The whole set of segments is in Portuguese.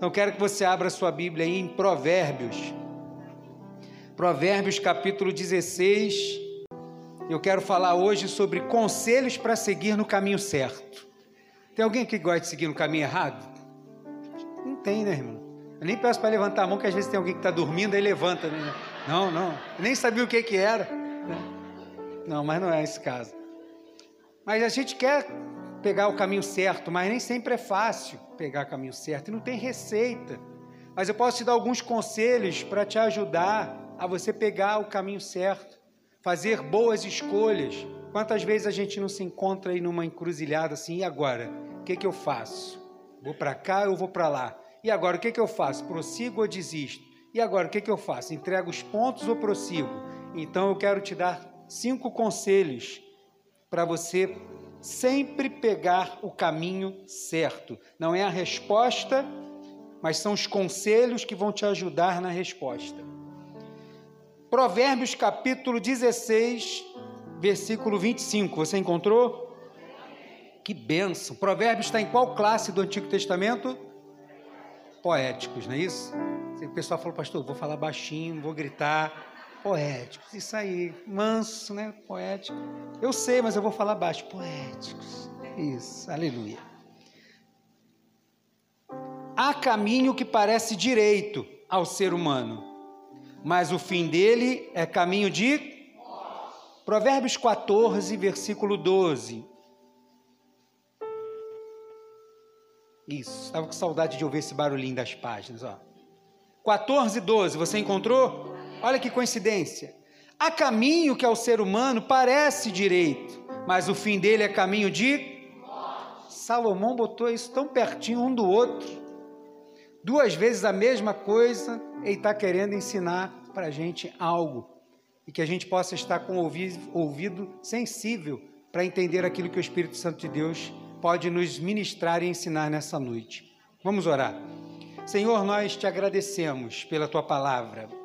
Então quero que você abra sua Bíblia aí em Provérbios. Provérbios capítulo 16. Eu quero falar hoje sobre conselhos para seguir no caminho certo. Tem alguém que gosta de seguir no caminho errado? Não tem, né, irmão? Eu nem peço para levantar a mão, que às vezes tem alguém que está dormindo, aí levanta. Né? Não, não. Eu nem sabia o que, que era. Né? Não, mas não é esse caso. Mas a gente quer pegar o caminho certo, mas nem sempre é fácil pegar o caminho certo e não tem receita. Mas eu posso te dar alguns conselhos para te ajudar a você pegar o caminho certo, fazer boas escolhas. Quantas vezes a gente não se encontra aí numa encruzilhada assim, e agora? O que, que eu faço? Vou para cá ou vou para lá? E agora o que, que eu faço? Prossigo ou desisto? E agora o que, que eu faço? Entrego os pontos ou prossigo? Então eu quero te dar cinco conselhos para você sempre pegar o caminho certo. Não é a resposta, mas são os conselhos que vão te ajudar na resposta. Provérbios capítulo 16, versículo 25. Você encontrou? Que benção. Provérbios está em qual classe do Antigo Testamento? Poéticos, não é isso? O pessoal falou, pastor, vou falar baixinho, vou gritar poéticos. Isso aí, manso, né? Poético. Eu sei, mas eu vou falar baixo. Poéticos. Isso, aleluia. Há caminho que parece direito ao ser humano, mas o fim dele é caminho de. Provérbios 14, versículo 12. Isso, estava com saudade de ouvir esse barulhinho das páginas, ó. 14, 12, você encontrou? Olha que coincidência. Há caminho que ao ser humano parece direito, mas o fim dele é caminho de. Salomão botou isso tão pertinho um do outro. Duas vezes a mesma coisa, ele está querendo ensinar para a gente algo. E que a gente possa estar com o ouvido sensível para entender aquilo que o Espírito Santo de Deus pode nos ministrar e ensinar nessa noite. Vamos orar. Senhor, nós te agradecemos pela tua palavra.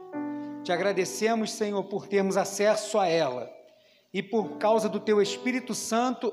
Te agradecemos, Senhor, por termos acesso a ela e por causa do Teu Espírito Santo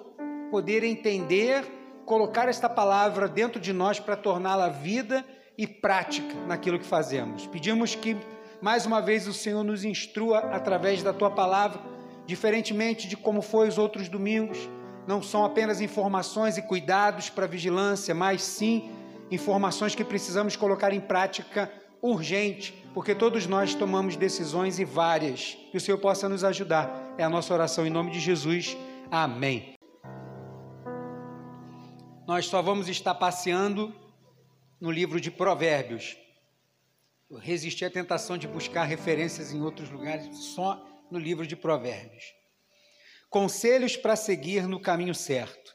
poder entender, colocar esta palavra dentro de nós para torná-la vida e prática naquilo que fazemos. Pedimos que mais uma vez o Senhor nos instrua através da Tua palavra, diferentemente de como foi os outros domingos. Não são apenas informações e cuidados para vigilância, mas sim informações que precisamos colocar em prática urgente, porque todos nós tomamos decisões e várias. Que o Senhor possa nos ajudar. É a nossa oração em nome de Jesus. Amém. Nós só vamos estar passeando no livro de Provérbios. Eu resisti à tentação de buscar referências em outros lugares, só no livro de Provérbios. Conselhos para seguir no caminho certo.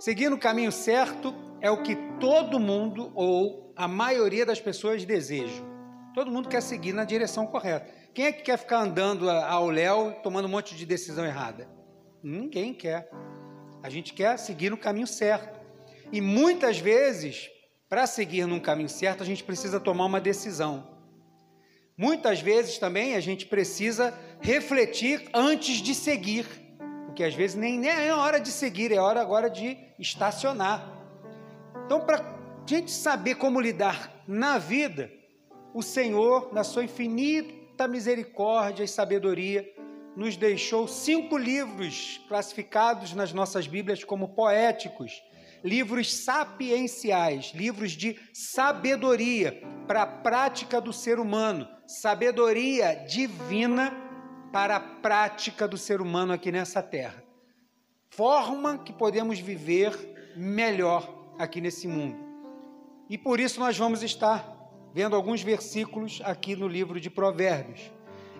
Seguir no caminho certo é o que todo mundo ou a maioria das pessoas desejam. Todo mundo quer seguir na direção correta. Quem é que quer ficar andando ao léu tomando um monte de decisão errada? Ninguém quer. A gente quer seguir no caminho certo. E muitas vezes, para seguir num caminho certo, a gente precisa tomar uma decisão. Muitas vezes também a gente precisa refletir antes de seguir. Porque às vezes nem, nem é hora de seguir, é hora agora de estacionar. Então, para a gente saber como lidar na vida, o Senhor, na sua infinita misericórdia e sabedoria, nos deixou cinco livros classificados nas nossas Bíblias como poéticos, livros sapienciais, livros de sabedoria para a prática do ser humano, sabedoria divina para a prática do ser humano aqui nessa terra. Forma que podemos viver melhor aqui nesse mundo. E por isso nós vamos estar vendo alguns versículos aqui no livro de Provérbios.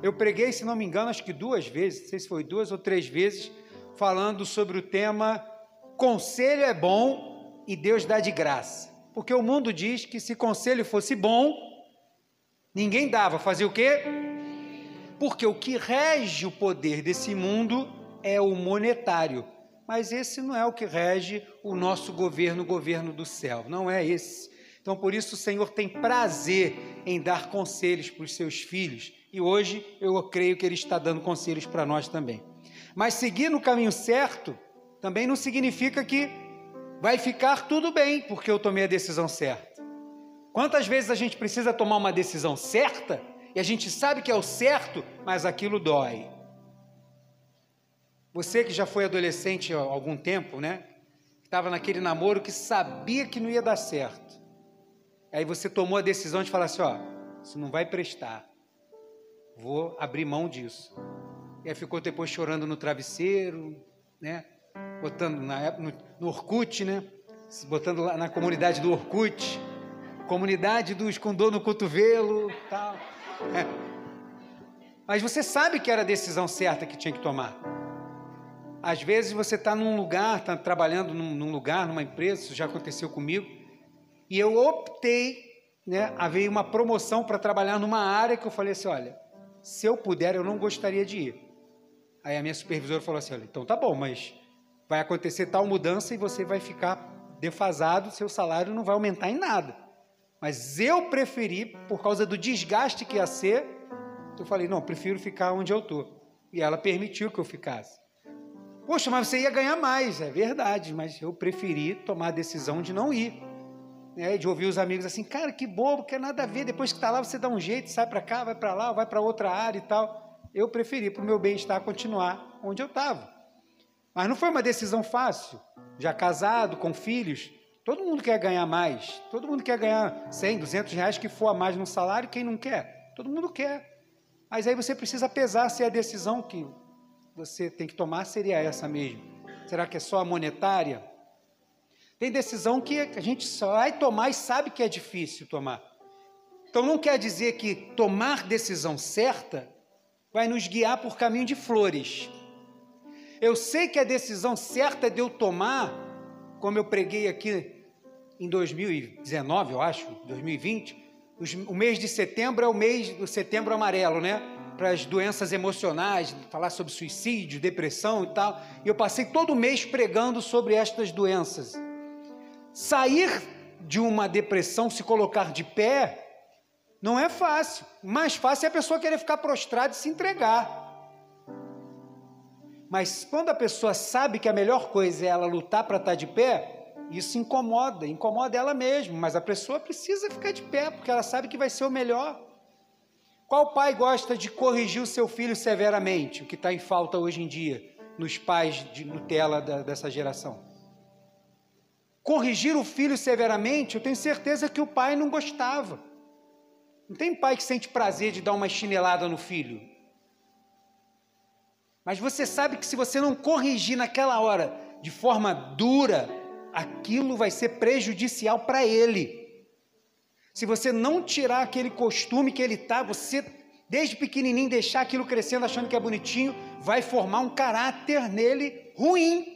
Eu preguei, se não me engano, acho que duas vezes, não sei se foi duas ou três vezes, falando sobre o tema Conselho é bom e Deus dá de graça. Porque o mundo diz que se conselho fosse bom, ninguém dava. Fazia o quê? Porque o que rege o poder desse mundo é o monetário. Mas esse não é o que rege o nosso governo, o governo do céu. Não é esse. Então, por isso, o Senhor tem prazer em dar conselhos para os seus filhos. E hoje eu creio que Ele está dando conselhos para nós também. Mas seguir no caminho certo também não significa que vai ficar tudo bem, porque eu tomei a decisão certa. Quantas vezes a gente precisa tomar uma decisão certa e a gente sabe que é o certo, mas aquilo dói. Você que já foi adolescente há algum tempo, né? Estava naquele namoro que sabia que não ia dar certo. Aí você tomou a decisão de falar assim: ó, isso não vai prestar. Vou abrir mão disso. E aí ficou depois chorando no travesseiro, né? Botando na, no, no Orkut, né? Botando lá na comunidade do Orkut comunidade dos com dor no cotovelo, tal. Mas você sabe que era a decisão certa que tinha que tomar. Às vezes você está num lugar, está trabalhando num, num, lugar, numa empresa, isso já aconteceu comigo, e eu optei, né, haver uma promoção para trabalhar numa área que eu falei assim, olha, se eu puder, eu não gostaria de ir. Aí a minha supervisora falou assim, olha, então tá bom, mas vai acontecer tal mudança e você vai ficar defasado, seu salário não vai aumentar em nada. Mas eu preferi, por causa do desgaste que ia ser, eu falei, não, prefiro ficar onde eu estou. E ela permitiu que eu ficasse. Poxa, mas você ia ganhar mais, é verdade, mas eu preferi tomar a decisão de não ir. Né? De ouvir os amigos assim, cara, que bobo, quer nada a ver, depois que está lá você dá um jeito, sai para cá, vai para lá, vai para outra área e tal. Eu preferi, para o meu bem-estar, continuar onde eu estava. Mas não foi uma decisão fácil. Já casado, com filhos, Todo mundo quer ganhar mais. Todo mundo quer ganhar 100, 200 reais que for a mais no salário. Quem não quer? Todo mundo quer. Mas aí você precisa pesar se a decisão que você tem que tomar seria essa mesmo. Será que é só a monetária? Tem decisão que a gente vai tomar e sabe que é difícil tomar. Então não quer dizer que tomar decisão certa vai nos guiar por caminho de flores. Eu sei que a decisão certa de eu tomar, como eu preguei aqui em 2019, eu acho, 2020, o mês de setembro é o mês do setembro amarelo, né? Para as doenças emocionais, falar sobre suicídio, depressão e tal. E eu passei todo mês pregando sobre estas doenças. Sair de uma depressão, se colocar de pé, não é fácil. Mais fácil é a pessoa querer ficar prostrada e se entregar. Mas quando a pessoa sabe que a melhor coisa é ela lutar para estar de pé, isso incomoda, incomoda ela mesma, mas a pessoa precisa ficar de pé, porque ela sabe que vai ser o melhor. Qual pai gosta de corrigir o seu filho severamente, o que está em falta hoje em dia nos pais de Nutella da, dessa geração? Corrigir o filho severamente, eu tenho certeza que o pai não gostava. Não tem pai que sente prazer de dar uma chinelada no filho. Mas você sabe que se você não corrigir naquela hora de forma dura, aquilo vai ser prejudicial para ele. Se você não tirar aquele costume que ele está, você desde pequenininho deixar aquilo crescendo achando que é bonitinho, vai formar um caráter nele ruim.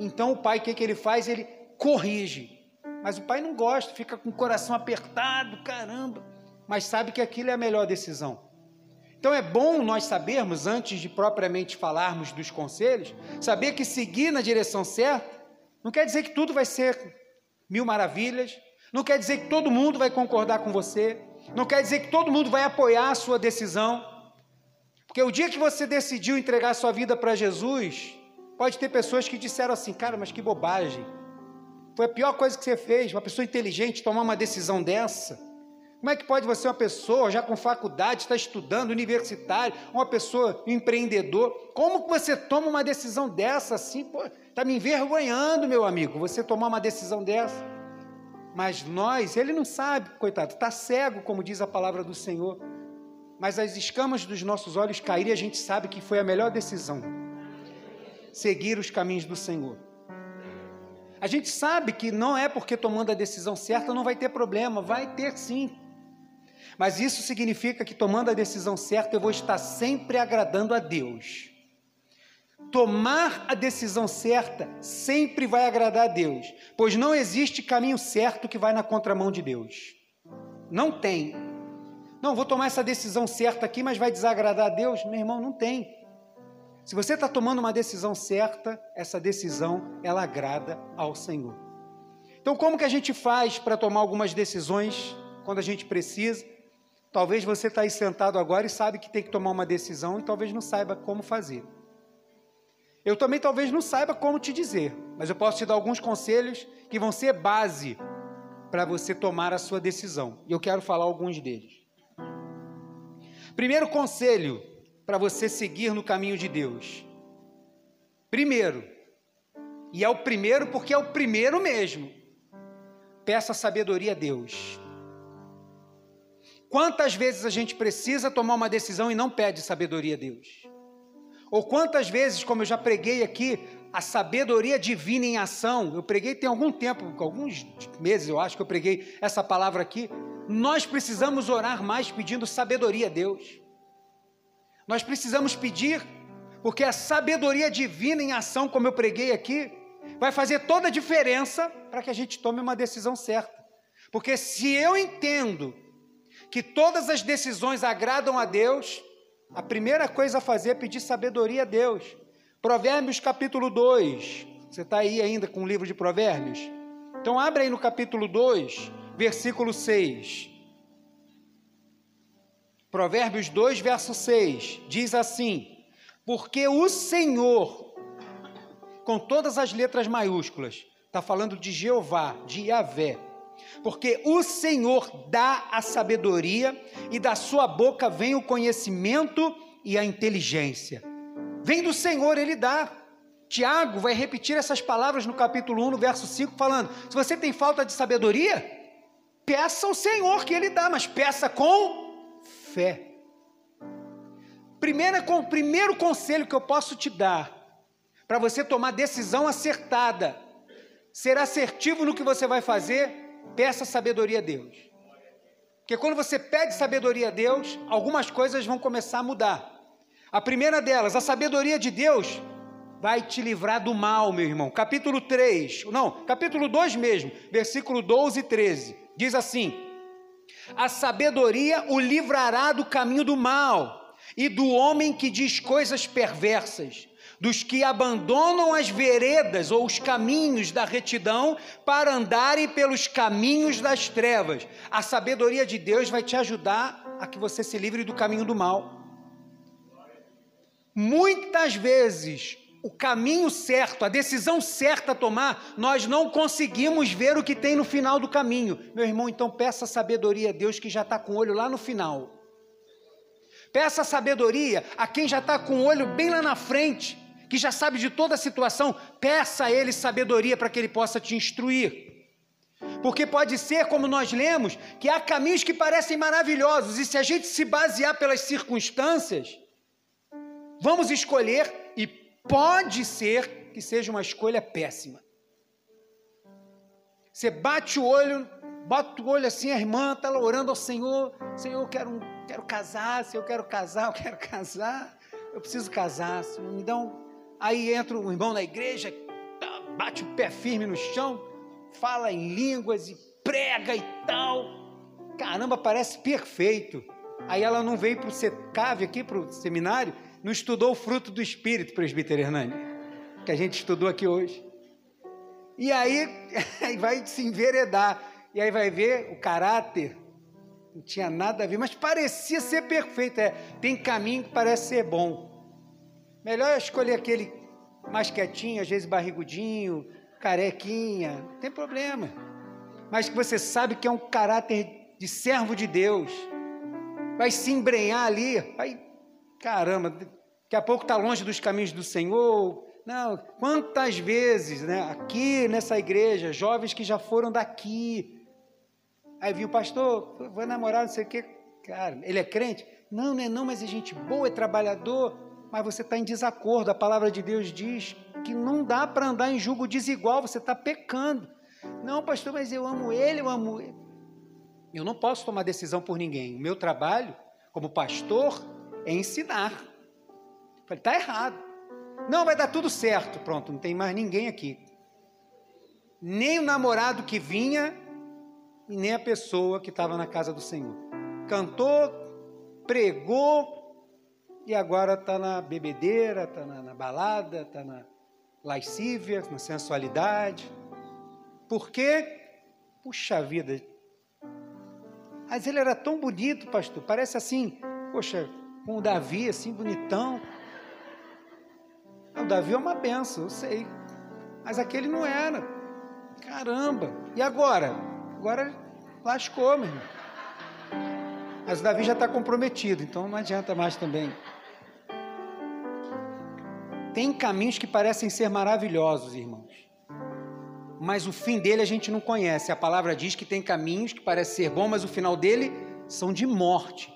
Então o pai, o que, que ele faz? Ele corrige. Mas o pai não gosta, fica com o coração apertado, caramba, mas sabe que aquilo é a melhor decisão. Então é bom nós sabermos, antes de propriamente falarmos dos conselhos, saber que seguir na direção certa não quer dizer que tudo vai ser mil maravilhas, não quer dizer que todo mundo vai concordar com você, não quer dizer que todo mundo vai apoiar a sua decisão. Porque o dia que você decidiu entregar sua vida para Jesus, pode ter pessoas que disseram assim: "Cara, mas que bobagem. Foi a pior coisa que você fez, uma pessoa inteligente tomar uma decisão dessa". Como é que pode você, uma pessoa já com faculdade, está estudando, universitário, uma pessoa empreendedor, como que você toma uma decisão dessa assim? Está me envergonhando, meu amigo, você tomar uma decisão dessa. Mas nós, ele não sabe, coitado, está cego, como diz a palavra do Senhor. Mas as escamas dos nossos olhos caíram e a gente sabe que foi a melhor decisão. Seguir os caminhos do Senhor. A gente sabe que não é porque tomando a decisão certa não vai ter problema, vai ter sim. Mas isso significa que tomando a decisão certa eu vou estar sempre agradando a Deus. Tomar a decisão certa sempre vai agradar a Deus, pois não existe caminho certo que vai na contramão de Deus. Não tem. Não, vou tomar essa decisão certa aqui, mas vai desagradar a Deus? Meu irmão, não tem. Se você está tomando uma decisão certa, essa decisão ela agrada ao Senhor. Então, como que a gente faz para tomar algumas decisões quando a gente precisa? Talvez você está aí sentado agora e sabe que tem que tomar uma decisão e talvez não saiba como fazer. Eu também talvez não saiba como te dizer, mas eu posso te dar alguns conselhos que vão ser base para você tomar a sua decisão. E eu quero falar alguns deles. Primeiro conselho para você seguir no caminho de Deus. Primeiro, e é o primeiro porque é o primeiro mesmo. Peça sabedoria a Deus. Quantas vezes a gente precisa tomar uma decisão e não pede sabedoria a Deus? Ou quantas vezes, como eu já preguei aqui, a sabedoria divina em ação, eu preguei tem algum tempo, alguns meses eu acho que eu preguei essa palavra aqui. Nós precisamos orar mais pedindo sabedoria a Deus. Nós precisamos pedir, porque a sabedoria divina em ação, como eu preguei aqui, vai fazer toda a diferença para que a gente tome uma decisão certa. Porque se eu entendo que todas as decisões agradam a Deus, a primeira coisa a fazer é pedir sabedoria a Deus. Provérbios capítulo 2. Você está aí ainda com o livro de Provérbios? Então abre aí no capítulo 2, versículo 6. Provérbios 2, verso 6, diz assim: Porque o Senhor, com todas as letras maiúsculas, está falando de Jeová, de Yahvé, porque o Senhor dá a sabedoria e da sua boca vem o conhecimento e a inteligência. Vem do Senhor, ele dá. Tiago vai repetir essas palavras no capítulo 1, no verso 5, falando: se você tem falta de sabedoria, peça ao Senhor que ele dá, mas peça com fé. Primeira, com, primeiro conselho que eu posso te dar para você tomar decisão acertada, ser assertivo no que você vai fazer, peça sabedoria a Deus. Porque quando você pede sabedoria a Deus, algumas coisas vão começar a mudar. A primeira delas, a sabedoria de Deus vai te livrar do mal, meu irmão. Capítulo 3, não, capítulo 2 mesmo, versículo 12 e 13. Diz assim: A sabedoria o livrará do caminho do mal e do homem que diz coisas perversas dos que abandonam as veredas ou os caminhos da retidão para andarem pelos caminhos das trevas. A sabedoria de Deus vai te ajudar a que você se livre do caminho do mal. Muitas vezes, o caminho certo, a decisão certa a tomar, nós não conseguimos ver o que tem no final do caminho. Meu irmão, então peça sabedoria a Deus que já está com o olho lá no final. Peça sabedoria a quem já está com o olho bem lá na frente que já sabe de toda a situação, peça a ele sabedoria para que ele possa te instruir. Porque pode ser, como nós lemos, que há caminhos que parecem maravilhosos, e se a gente se basear pelas circunstâncias, vamos escolher, e pode ser que seja uma escolha péssima. Você bate o olho, bota o olho assim, a irmã está orando ao Senhor, Senhor, eu quero, quero casar, se eu quero casar, eu quero casar, eu preciso casar, Senhor, me dá um, Aí entra um irmão na igreja, tá, bate o pé firme no chão, fala em línguas e prega e tal. Caramba, parece perfeito. Aí ela não veio para o CAV aqui, para o seminário, não estudou o fruto do Espírito, presbítero Hernani, que a gente estudou aqui hoje. E aí, vai se enveredar. E aí vai ver o caráter, não tinha nada a ver, mas parecia ser perfeito. É, tem caminho que parece ser bom. Melhor escolher aquele mais quietinho, às vezes barrigudinho, carequinha, não tem problema. Mas que você sabe que é um caráter de servo de Deus. Vai se embrenhar ali, vai, caramba, daqui a pouco está longe dos caminhos do Senhor. Não, quantas vezes, né, aqui nessa igreja, jovens que já foram daqui. Aí viu o pastor, vou namorar, não sei o quê. Cara, ele é crente? Não, não é não, mas é gente boa, é trabalhador mas você está em desacordo. A palavra de Deus diz que não dá para andar em julgo desigual, você está pecando. Não, pastor, mas eu amo ele, eu amo ele. Eu não posso tomar decisão por ninguém. O meu trabalho, como pastor, é ensinar. Falei, está errado. Não, vai dar tudo certo. Pronto, não tem mais ninguém aqui. Nem o namorado que vinha, e nem a pessoa que estava na casa do Senhor. Cantou, pregou, e agora está na bebedeira, está na, na, balada, está na lascívia, na sensualidade. Por quê? Puxa vida. Mas ele era tão bonito, pastor, parece assim, poxa, com o Davi, assim, bonitão. O Davi é uma benção, eu sei. Mas aquele não era. Caramba. E agora? agora lascou, meu irmão. Mas o Davi já está comprometido, então não adianta mais também. Tem caminhos que parecem ser maravilhosos, irmãos. Mas o fim dele a gente não conhece. A palavra diz que tem caminhos que parecem ser bons, mas o final dele são de morte.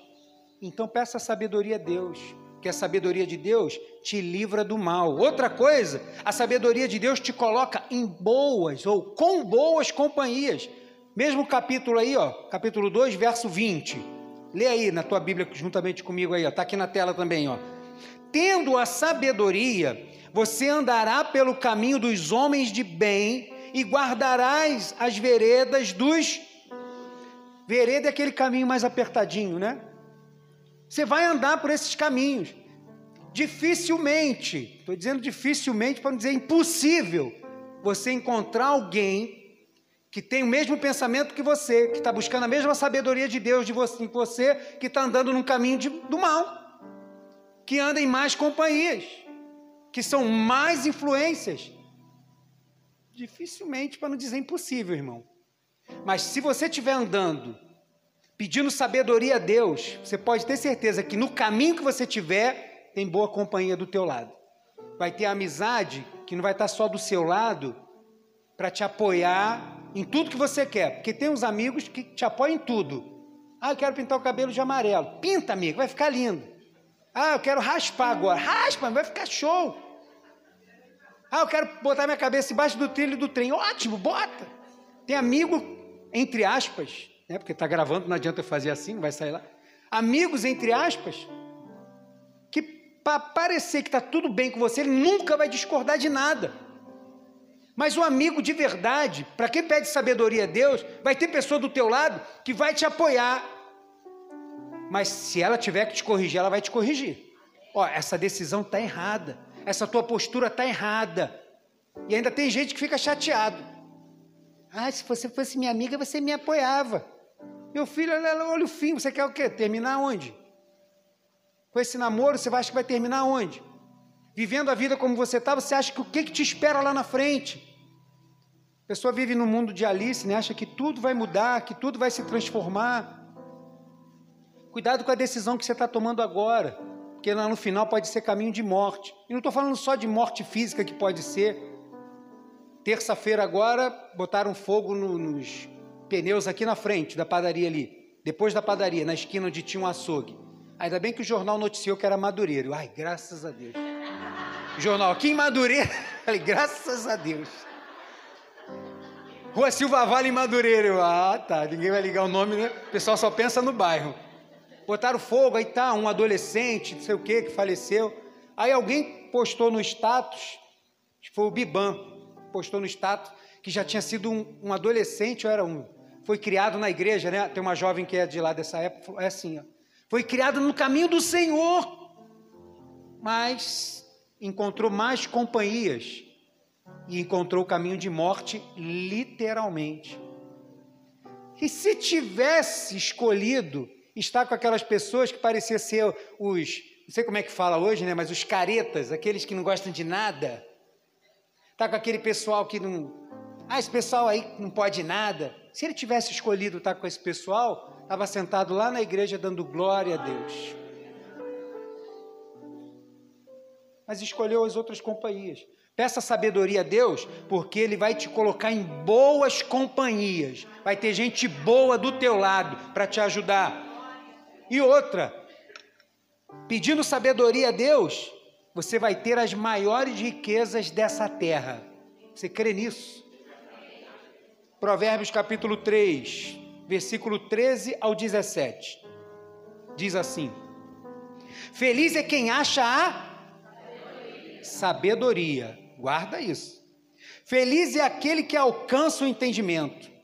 Então peça sabedoria a Deus, que a sabedoria de Deus te livra do mal. Outra coisa, a sabedoria de Deus te coloca em boas ou com boas companhias. Mesmo capítulo aí, ó, capítulo 2, verso 20. Lê aí na tua Bíblia juntamente comigo aí, ó, tá aqui na tela também, ó. Tendo a sabedoria, você andará pelo caminho dos homens de bem e guardarás as veredas dos. Vereda é aquele caminho mais apertadinho, né? Você vai andar por esses caminhos. Dificilmente, estou dizendo dificilmente para não dizer impossível, você encontrar alguém que tem o mesmo pensamento que você, que está buscando a mesma sabedoria de Deus de você, que você, que está andando num caminho de, do mal que anda em mais companhias, que são mais influências. Dificilmente, para não dizer impossível, irmão. Mas se você estiver andando, pedindo sabedoria a Deus, você pode ter certeza que no caminho que você tiver, tem boa companhia do teu lado. Vai ter amizade que não vai estar só do seu lado para te apoiar em tudo que você quer, porque tem uns amigos que te apoiam em tudo. Ah, eu quero pintar o cabelo de amarelo. Pinta, amigo, vai ficar lindo. Ah, eu quero raspar agora. Raspa, vai ficar show. Ah, eu quero botar minha cabeça embaixo do trilho do trem. Ótimo, bota. Tem amigo, entre aspas, né? Porque está gravando, não adianta eu fazer assim, não vai sair lá. Amigos, entre aspas, que para parecer que está tudo bem com você, ele nunca vai discordar de nada. Mas o amigo de verdade, para quem pede sabedoria a Deus, vai ter pessoa do teu lado que vai te apoiar, mas se ela tiver que te corrigir, ela vai te corrigir. Ó, essa decisão está errada. Essa tua postura está errada. E ainda tem gente que fica chateado. Ah, se você fosse minha amiga, você me apoiava. Meu filho, olha o fim. Você quer o quê? Terminar onde? Com esse namoro, você acha que vai terminar onde? Vivendo a vida como você está, você acha que o que, que te espera lá na frente? A pessoa vive no mundo de Alice, né? acha que tudo vai mudar, que tudo vai se transformar. Cuidado com a decisão que você está tomando agora, porque lá no final pode ser caminho de morte. E não estou falando só de morte física que pode ser. Terça-feira agora botaram fogo no, nos pneus aqui na frente da padaria ali, depois da padaria, na esquina onde tinha um açougue. Ainda bem que o jornal noticiou que era Madureira. Ai, graças a Deus. jornal aqui em Madureira. Falei, graças a Deus. Rua Silva Vale em Madureira. Eu, ah, tá. Ninguém vai ligar o nome, né? O pessoal só pensa no bairro botaram fogo, aí tá, um adolescente, não sei o que, que faleceu. Aí alguém postou no status, foi o Biban, postou no status, que já tinha sido um, um adolescente, ou era um, foi criado na igreja, né? Tem uma jovem que é de lá dessa época, é assim, ó. Foi criado no caminho do Senhor, mas encontrou mais companhias e encontrou o caminho de morte, literalmente. E se tivesse escolhido estar com aquelas pessoas que pareciam ser os, não sei como é que fala hoje, né, mas os caretas, aqueles que não gostam de nada. Está com aquele pessoal que não. Ah, esse pessoal aí não pode nada. Se ele tivesse escolhido estar com esse pessoal, estava sentado lá na igreja dando glória a Deus. Mas escolheu as outras companhias. Peça sabedoria a Deus, porque Ele vai te colocar em boas companhias. Vai ter gente boa do teu lado para te ajudar. E outra, pedindo sabedoria a Deus, você vai ter as maiores riquezas dessa terra. Você crê nisso? Provérbios capítulo 3, versículo 13 ao 17. Diz assim: Feliz é quem acha a sabedoria. Guarda isso. Feliz é aquele que alcança o entendimento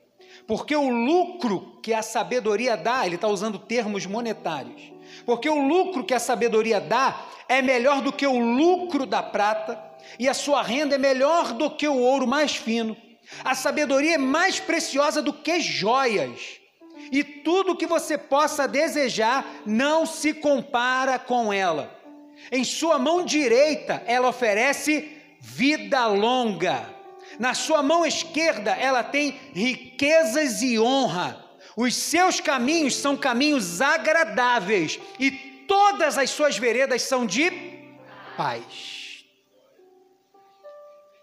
porque o lucro que a sabedoria dá, ele está usando termos monetários, porque o lucro que a sabedoria dá é melhor do que o lucro da prata, e a sua renda é melhor do que o ouro mais fino. A sabedoria é mais preciosa do que joias, e tudo que você possa desejar não se compara com ela. Em sua mão direita, ela oferece vida longa Na sua mão esquerda ela tem riquezas e honra. Os seus caminhos são caminhos agradáveis e todas as suas veredas são de paz.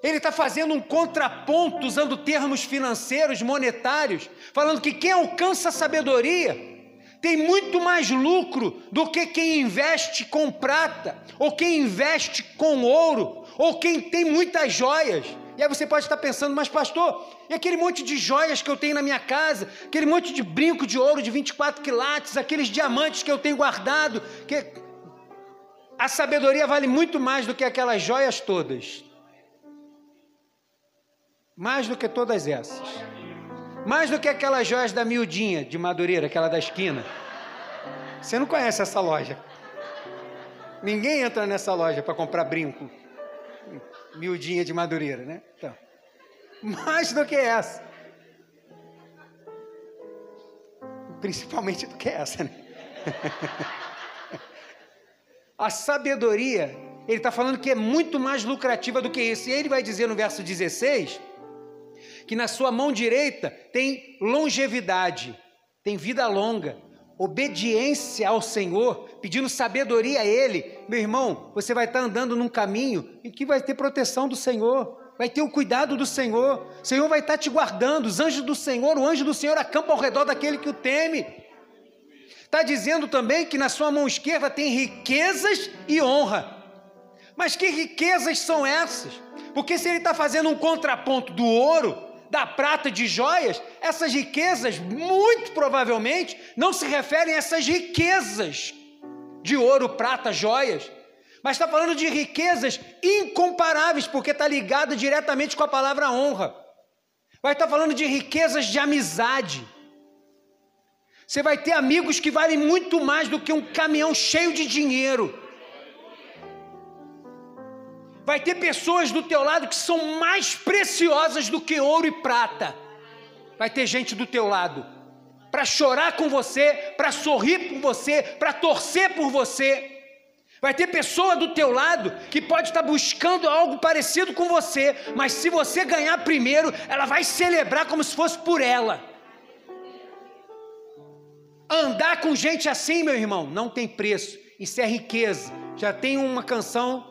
Ele está fazendo um contraponto usando termos financeiros, monetários, falando que quem alcança a sabedoria tem muito mais lucro do que quem investe com prata, ou quem investe com ouro, ou quem tem muitas joias. E aí você pode estar pensando, mas pastor, e aquele monte de joias que eu tenho na minha casa, aquele monte de brinco de ouro de 24 quilates, aqueles diamantes que eu tenho guardado, que a sabedoria vale muito mais do que aquelas joias todas. Mais do que todas essas. Mais do que aquelas joias da miudinha de Madureira, aquela da esquina. Você não conhece essa loja. Ninguém entra nessa loja para comprar brinco miudinha de Madureira, né? Então, mais do que essa. Principalmente do que essa, né? A sabedoria, ele está falando que é muito mais lucrativa do que isso. E ele vai dizer no verso 16 que na sua mão direita tem longevidade, tem vida longa, obediência ao Senhor, pedindo sabedoria a Ele, meu irmão, você vai estar andando num caminho em que vai ter proteção do Senhor, vai ter o cuidado do Senhor, o Senhor vai estar te guardando, os anjos do Senhor, o anjo do Senhor acampa ao redor daquele que o teme. Está dizendo também que na sua mão esquerda tem riquezas e honra. Mas que riquezas são essas? Porque se ele está fazendo um contraponto do ouro, da prata, de joias, essas riquezas, muito provavelmente, não se referem a essas riquezas de ouro, prata, joias, mas está falando de riquezas incomparáveis, porque está ligada diretamente com a palavra honra. Vai estar falando de riquezas de amizade. Você vai ter amigos que valem muito mais do que um caminhão cheio de dinheiro. Vai ter pessoas do teu lado que são mais preciosas do que ouro e prata. Vai ter gente do teu lado para chorar com você, para sorrir por você, para torcer por você. Vai ter pessoa do teu lado que pode estar buscando algo parecido com você, mas se você ganhar primeiro, ela vai celebrar como se fosse por ela. Andar com gente assim, meu irmão, não tem preço. Isso é riqueza. Já tem uma canção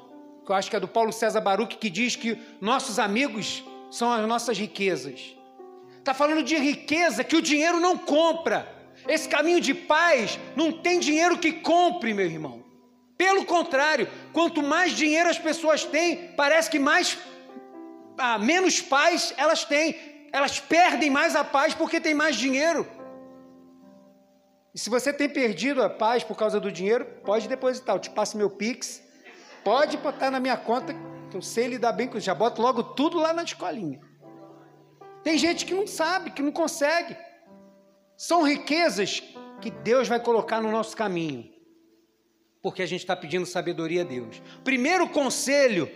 que eu acho que é do Paulo César Baruch, que diz que nossos amigos são as nossas riquezas. Está falando de riqueza que o dinheiro não compra. Esse caminho de paz não tem dinheiro que compre, meu irmão. Pelo contrário, quanto mais dinheiro as pessoas têm, parece que mais ah, menos paz elas têm. Elas perdem mais a paz porque tem mais dinheiro. E se você tem perdido a paz por causa do dinheiro, pode depositar. Eu te passo meu Pix Pode botar na minha conta, que eu sei lidar bem com isso. Já boto logo tudo lá na escolinha. Tem gente que não sabe, que não consegue. São riquezas que Deus vai colocar no nosso caminho, porque a gente está pedindo sabedoria a Deus. Primeiro conselho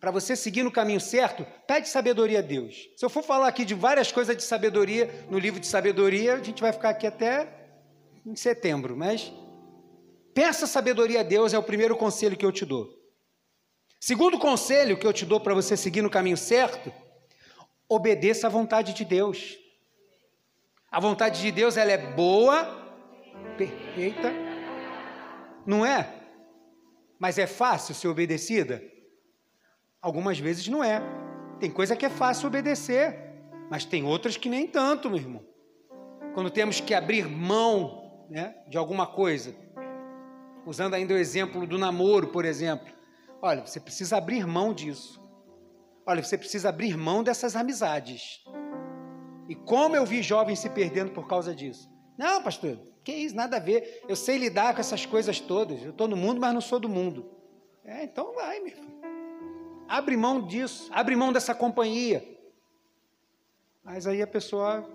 para você seguir no caminho certo, pede sabedoria a Deus. Se eu for falar aqui de várias coisas de sabedoria no livro de sabedoria, a gente vai ficar aqui até em setembro, mas Peça sabedoria a Deus, é o primeiro conselho que eu te dou. Segundo conselho que eu te dou para você seguir no caminho certo, obedeça à vontade de Deus. A vontade de Deus ela é boa, perfeita, não é? Mas é fácil ser obedecida? Algumas vezes não é. Tem coisa que é fácil obedecer, mas tem outras que nem tanto, meu irmão. Quando temos que abrir mão né, de alguma coisa, usando ainda o exemplo do namoro, por exemplo. Olha, você precisa abrir mão disso. Olha, você precisa abrir mão dessas amizades. E como eu vi jovens se perdendo por causa disso. Não, pastor, que isso, nada a ver. Eu sei lidar com essas coisas todas. Eu estou no mundo, mas não sou do mundo. É, então vai, meu filho. Abre mão disso, abre mão dessa companhia. Mas aí a pessoa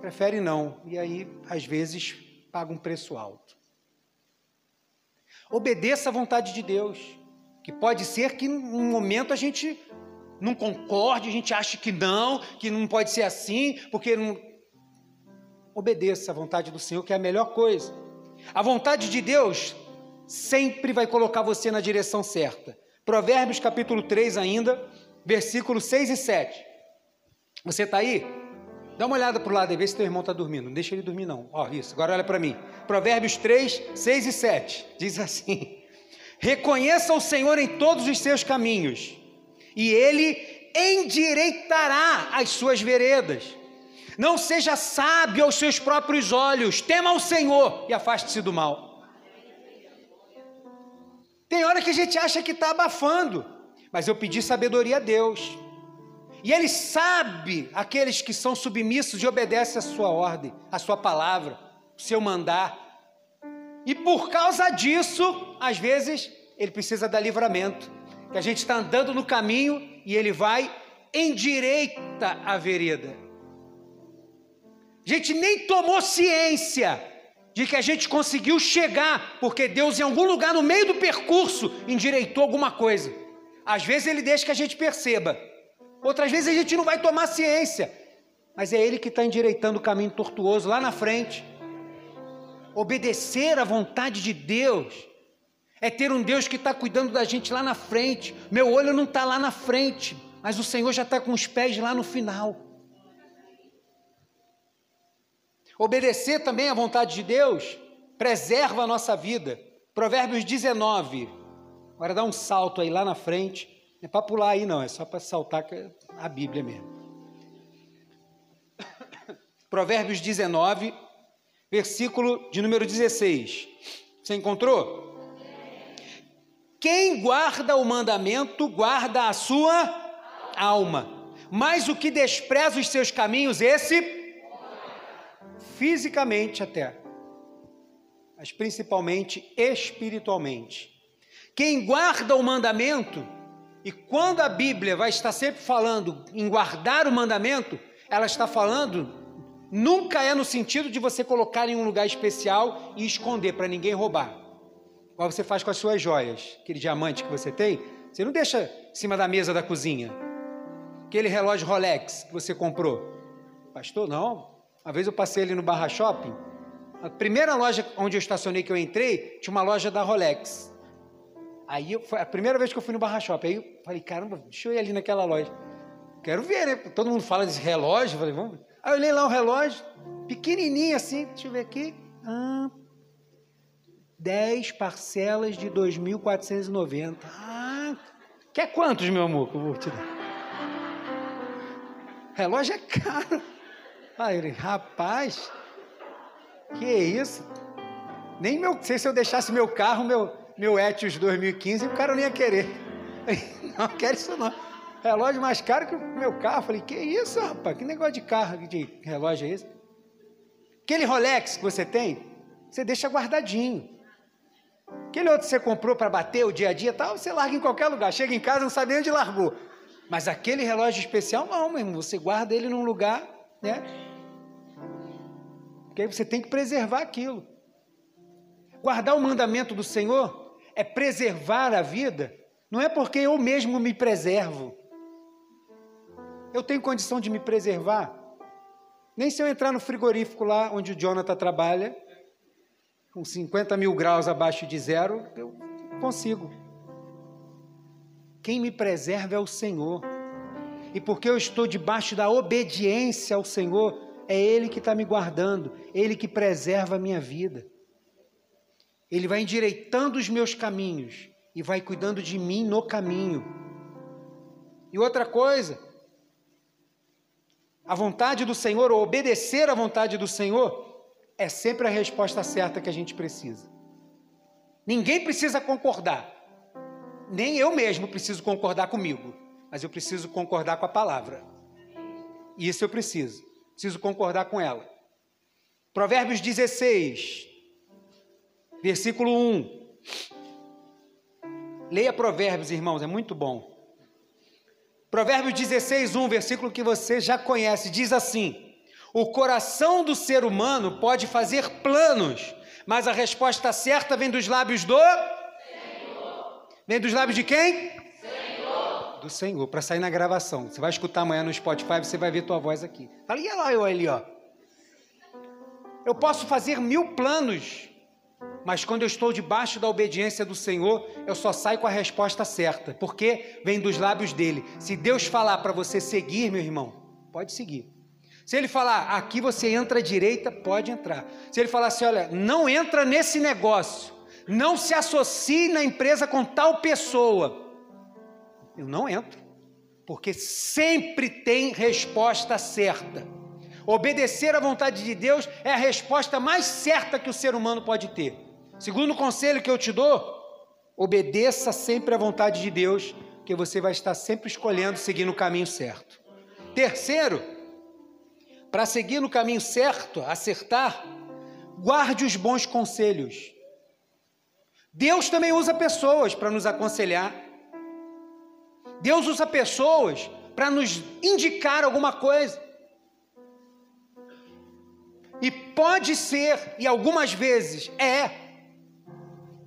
prefere não. E aí, às vezes, paga um preço alto. Obedeça à vontade de Deus, que pode ser que num momento a gente não concorde, a gente ache que não, que não pode ser assim, porque não. Obedeça à vontade do Senhor, que é a melhor coisa. A vontade de Deus sempre vai colocar você na direção certa, Provérbios capítulo 3 ainda, versículos 6 e 7. Você está aí? Dá uma olhada para o lado e vê se teu irmão está dormindo. Não deixa ele dormir, não. Ó, isso, agora olha para mim. Provérbios 3, 6 e 7. Diz assim: Reconheça o Senhor em todos os seus caminhos, e ele endireitará as suas veredas. Não seja sábio aos seus próprios olhos, tema o Senhor e afaste-se do mal. Tem hora que a gente acha que está abafando, mas eu pedi sabedoria a Deus. E Ele sabe aqueles que são submissos e obedecem a sua ordem, a sua palavra, o seu mandar. E por causa disso, às vezes, Ele precisa dar livramento. Que a gente está andando no caminho e Ele vai endireita a vereda. A gente nem tomou ciência de que a gente conseguiu chegar, porque Deus, em algum lugar no meio do percurso, endireitou alguma coisa. Às vezes Ele deixa que a gente perceba, outras vezes a gente não vai tomar ciência, mas é Ele que está endireitando o caminho tortuoso lá na frente. Obedecer à vontade de Deus é ter um Deus que está cuidando da gente lá na frente. Meu olho não está lá na frente, mas o Senhor já está com os pés lá no final. Obedecer também à vontade de Deus preserva a nossa vida. Provérbios 19. Agora dá um salto aí lá na frente. É para pular aí, não, é só para saltar a Bíblia mesmo. Provérbios 19, versículo de número 16. Você encontrou? Quem guarda o mandamento, guarda a sua alma. Mas o que despreza os seus caminhos, esse fisicamente até, mas principalmente espiritualmente. Quem guarda o mandamento, e quando a Bíblia vai estar sempre falando em guardar o mandamento, ela está falando, nunca é no sentido de você colocar em um lugar especial e esconder para ninguém roubar. Igual você faz com as suas joias, aquele diamante que você tem, você não deixa em cima da mesa da cozinha. Aquele relógio Rolex que você comprou. Pastor, não, uma vez eu passei ali no Barra Shopping, a primeira loja onde eu estacionei que eu entrei, tinha uma loja da Rolex. Aí foi a primeira vez que eu fui no Barra Shopping. Aí eu falei, caramba, deixa eu ir ali naquela loja. Quero ver, né? Todo mundo fala desse relógio. Falei, vamos. Aí eu olhei lá o relógio, pequenininho assim, deixa eu ver aqui. Ah, 10 parcelas de 2.490. Ah, quer quantos, meu amor, eu vou te dar? Relógio é caro. Aí ele, rapaz, que isso? Nem meu, sei se eu deixasse meu carro, meu, meu Etios 2015, o cara não ia querer. não quero isso não. Relógio mais caro que o meu carro. Falei, que isso, rapaz? Que negócio de carro, de relógio é esse? Aquele Rolex que você tem, você deixa guardadinho. Aquele outro que você comprou para bater o dia a dia, tal, você larga em qualquer lugar. Chega em casa, não sabe nem onde largou. Mas aquele relógio especial, não, meu irmão. Você guarda ele num lugar, né? Porque aí você tem que preservar aquilo. Guardar o mandamento do Senhor é preservar a vida, não é porque eu mesmo me preservo. Eu tenho condição de me preservar. Nem se eu entrar no frigorífico lá onde o Jonathan trabalha, com 50 mil graus abaixo de zero, eu consigo. Quem me preserva é o Senhor. E porque eu estou debaixo da obediência ao Senhor, é Ele que está me guardando, Ele que preserva a minha vida. Ele vai endireitando os meus caminhos e vai cuidando de mim no caminho. E outra coisa, a vontade do Senhor, ou obedecer à vontade do Senhor, é sempre a resposta certa que a gente precisa. Ninguém precisa concordar, nem eu mesmo preciso concordar comigo, mas eu preciso concordar com a palavra. Isso eu preciso. Preciso concordar com ela. Provérbios 16, versículo 1. Leia Provérbios, irmãos, é muito bom. Provérbios 16, 1, versículo que você já conhece, diz assim: O coração do ser humano pode fazer planos, mas a resposta certa vem dos lábios do Senhor. Vem dos lábios de quem? do Senhor para sair na gravação. Você vai escutar amanhã no Spotify, você vai ver tua voz aqui. Fala, e lá eu ali, ó. Eu posso fazer mil planos, Mas quando eu estou debaixo da obediência do Senhor, eu só saio com a resposta certa, porque vem dos lábios dele. Se Deus falar para você seguir, meu irmão, pode seguir. Se ele falar, aqui você entra à direita, pode entrar. Se ele falar assim, olha, não entra nesse negócio, não se associe na empresa com tal pessoa, eu não entro, porque sempre tem resposta certa. Obedecer à vontade de Deus é a resposta mais certa que o ser humano pode ter. Segundo conselho que eu te dou, obedeça sempre à vontade de Deus, que você vai estar sempre escolhendo seguir no caminho certo. Terceiro, para seguir no caminho certo, acertar, guarde os bons conselhos. Deus também usa pessoas para nos aconselhar. Deus usa pessoas para nos indicar alguma coisa. E pode ser, e algumas vezes é,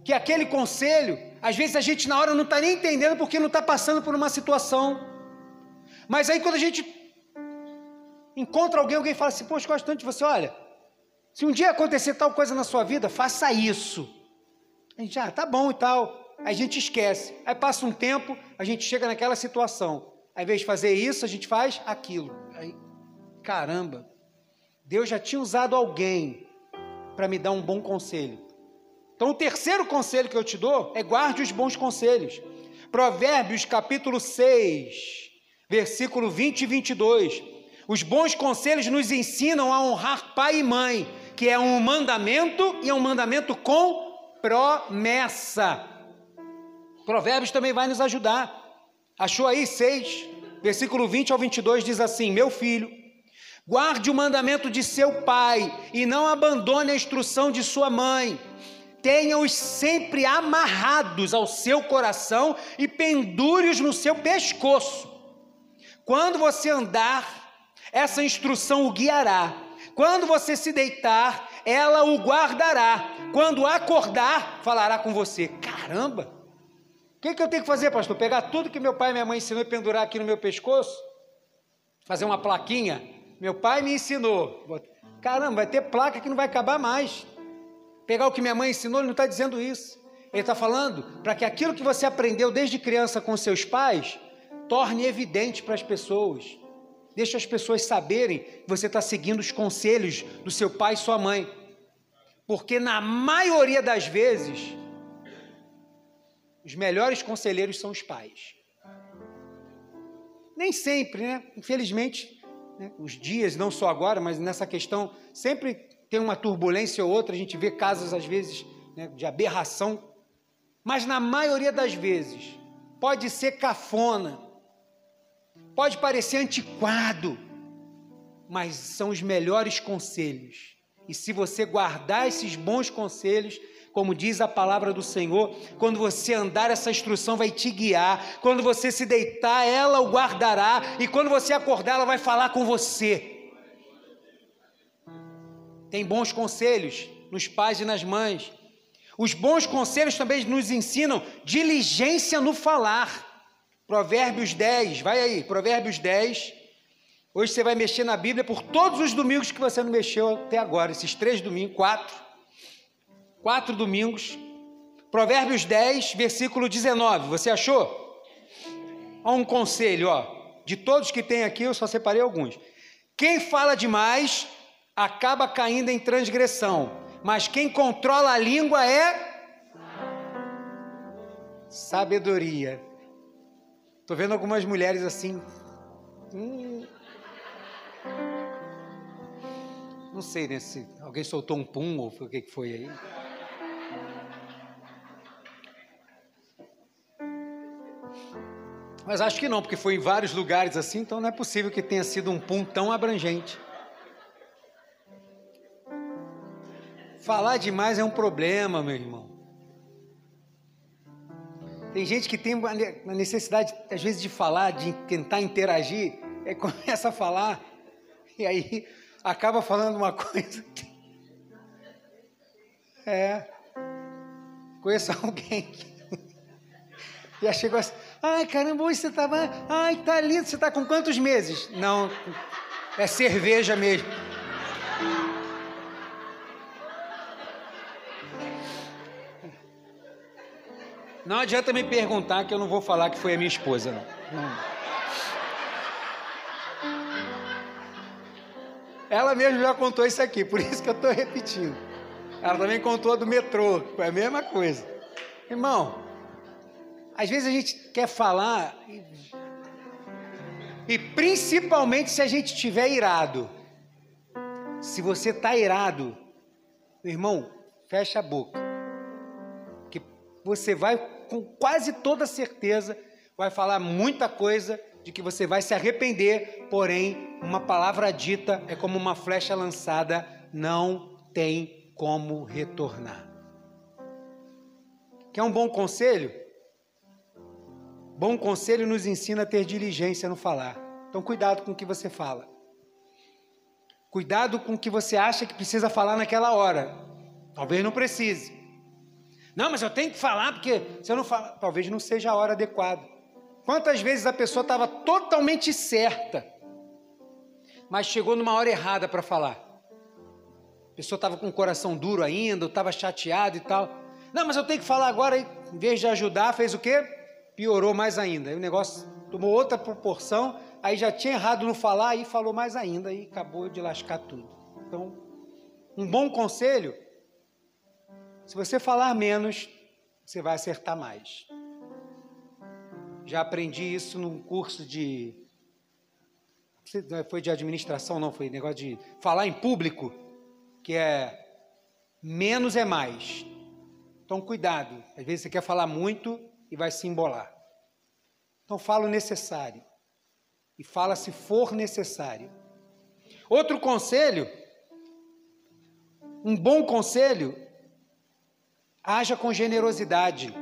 que aquele conselho, às vezes a gente na hora não está nem entendendo porque não está passando por uma situação. Mas aí quando a gente encontra alguém, alguém fala assim, poxa, gosto tanto de você, olha, se um dia acontecer tal coisa na sua vida, faça isso. A gente, ah, tá bom e tal. Aí a gente esquece. Aí passa um tempo, a gente chega naquela situação. Ao invés de fazer isso, a gente faz aquilo. Aí, caramba, Deus já tinha usado alguém para me dar um bom conselho. Então, o terceiro conselho que eu te dou é guarde os bons conselhos. Provérbios capítulo 6, versículo 20 e 22. Os bons conselhos nos ensinam a honrar pai e mãe, que é um mandamento e é um mandamento com promessa. Provérbios também vai nos ajudar. Achou aí 6, versículo 20 ao 22 diz assim: Meu filho, Guarde o mandamento de seu pai e não abandone a instrução de sua mãe. Tenha-os sempre amarrados ao seu coração e pendure-os no seu pescoço. Quando você andar, essa instrução o guiará. Quando você se deitar, ela o guardará. Quando acordar, falará com você. Caramba! O que, que eu tenho que fazer, pastor? Pegar tudo que meu pai e minha mãe ensinou e pendurar aqui no meu pescoço? Fazer uma plaquinha? Meu pai me ensinou. Caramba, vai ter placa que não vai acabar mais. Pegar o que minha mãe ensinou, ele não está dizendo isso. Ele está falando para que aquilo que você aprendeu desde criança com seus pais torne evidente para as pessoas. Deixe as pessoas saberem que você está seguindo os conselhos do seu pai e sua mãe. Porque na maioria das vezes, os melhores conselheiros são os pais. Nem sempre, né? Infelizmente, né? Os dias, não só agora, mas nessa questão, sempre tem uma turbulência ou outra, a gente vê casos, às vezes, né, de aberração, mas na maioria das vezes, pode ser cafona, pode parecer antiquado, mas são os melhores conselhos. E se você guardar esses bons conselhos, como diz a palavra do Senhor, quando você andar, essa instrução vai te guiar, quando você se deitar, ela o guardará, e quando você acordar, ela vai falar com você. Tem bons conselhos nos pais e nas mães. Os bons conselhos também nos ensinam diligência no falar. Provérbios 10, vai aí, Provérbios 10. Hoje você vai mexer na Bíblia por todos os domingos que você não mexeu até agora, esses três domingos, quatro quatro domingos. Provérbios 10, versículo 19. Você achou? Há um conselho, ó. De todos que tem aqui, eu só separei alguns. Quem fala demais acaba caindo em transgressão, mas quem controla a língua é sabedoria. Tô vendo algumas mulheres assim. Hum, não sei né, se alguém soltou um pum ou o que foi aí. Mas acho que não, porque foi em vários lugares assim, então não é possível que tenha sido um pum tão abrangente. Falar demais é um problema, meu irmão. Tem gente que tem a necessidade, às vezes, de falar, de tentar interagir, aí começa a falar, e aí acaba falando uma coisa. É. Conheço alguém que já chegou assim, ai caramba, hoje você estava, ai tá lindo, você está com quantos meses? Não, é cerveja mesmo. Não adianta me perguntar que eu não vou falar que foi a minha esposa, não. não. Ela mesmo já contou isso aqui, por isso que eu estou repetindo. Ela também contou do metrô, foi a mesma coisa. Irmão, às vezes a gente quer falar, e, e principalmente se a gente estiver irado. Se você está irado, irmão, fecha a boca. Que você vai, com quase toda certeza, vai falar muita coisa de que você vai se arrepender, porém, uma palavra dita é como uma flecha lançada, não tem como retornar. Quer um bom conselho? Bom conselho nos ensina a ter diligência no falar. Então, cuidado com o que você fala. Cuidado com o que você acha que precisa falar naquela hora. Talvez não precise. Não, mas eu tenho que falar porque se eu não falar, talvez não seja a hora adequada. Quantas vezes a pessoa estava totalmente certa, mas chegou numa hora errada para falar? A pessoa estava com o coração duro ainda, estava chateado e tal. Não, mas eu tenho que falar agora, em vez de ajudar, fez o quê? Piorou mais ainda. Aí o negócio tomou outra proporção, aí já tinha errado no falar, e falou mais ainda e acabou de lascar tudo. Então, um bom conselho se você falar menos, você vai acertar mais. Já aprendi isso num curso de. Foi de administração, não, foi negócio de falar em público, que é menos é mais. Então, cuidado. Às vezes você quer falar muito e vai se embolar. Então, fala o necessário. E fala se for necessário. Outro conselho, um bom conselho haja com generosidade.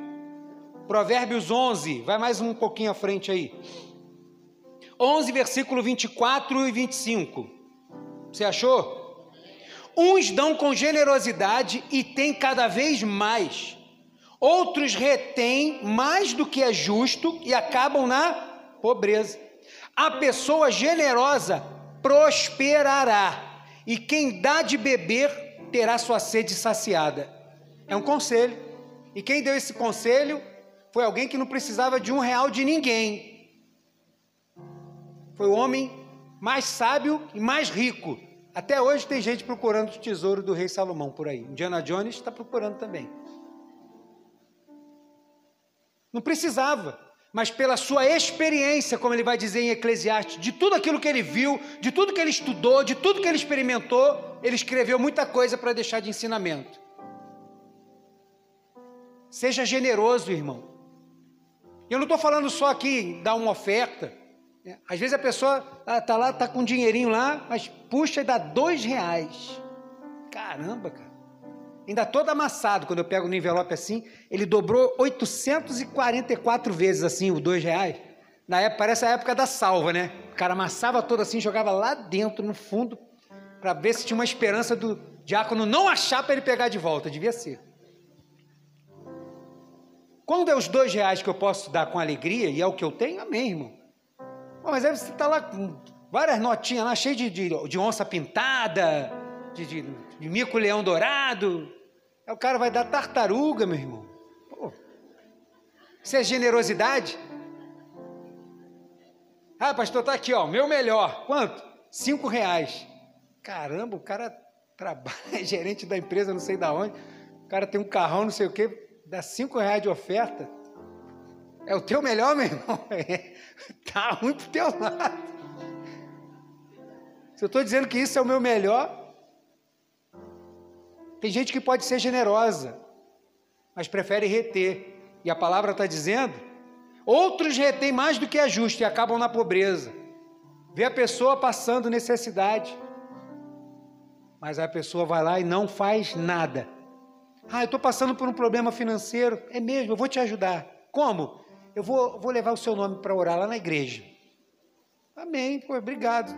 Provérbios 11, vai mais um pouquinho à frente aí. 11, versículo 24 e 25. Você achou? Uns dão com generosidade e têm cada vez mais. Outros retêm mais do que é justo e acabam na pobreza. A pessoa generosa prosperará, e quem dá de beber terá sua sede saciada. É um conselho. E quem deu esse conselho foi alguém que não precisava de um real de ninguém. Foi o homem mais sábio e mais rico. Até hoje tem gente procurando o tesouro do rei Salomão por aí. Indiana Jones está procurando também. Não precisava, mas pela sua experiência, como ele vai dizer em Eclesiastes, de tudo aquilo que ele viu, de tudo que ele estudou, de tudo que ele experimentou, ele escreveu muita coisa para deixar de ensinamento. Seja generoso, irmão. Eu não estou falando só aqui dar uma oferta. Né? Às vezes a pessoa está lá, está com um dinheirinho lá, mas puxa e dá dois reais. Caramba, cara. Ainda todo amassado, quando eu pego no envelope assim, ele dobrou 844 vezes assim, o dois reais. Na época, parece a época da salva, né? O cara amassava todo assim, jogava lá dentro, no fundo, para ver se tinha uma esperança do diácono não achar para ele pegar de volta. Devia ser. Quando é os dois reais que eu posso dar com alegria, e é o que eu tenho, amém, irmão. mas aí você está lá com várias notinhas lá, cheio de, de, de onça pintada, de, de, de mico-leão dourado. Aí o cara vai dar tartaruga, meu irmão. Pô, isso é generosidade? Ah, pastor, está aqui, ó, meu melhor. Quanto? Cinco reais. Caramba, o cara trabalha, é gerente da empresa, não sei da onde. O cara tem um carrão, não sei o quê dá cinco reais de oferta, é o teu melhor, meu irmão. Está ruim para o teu lado. Se eu estou dizendo que isso é o meu melhor, tem gente que pode ser generosa, mas prefere reter. E a palavra está dizendo: outros retêm mais do que é justo e acabam na pobreza. Vê a pessoa passando necessidade, mas a pessoa vai lá e não faz nada. Ah, eu estou passando por um problema financeiro. É mesmo, eu vou te ajudar. Como? Eu vou, vou levar o seu nome para orar lá na igreja. Amém, pô, obrigado.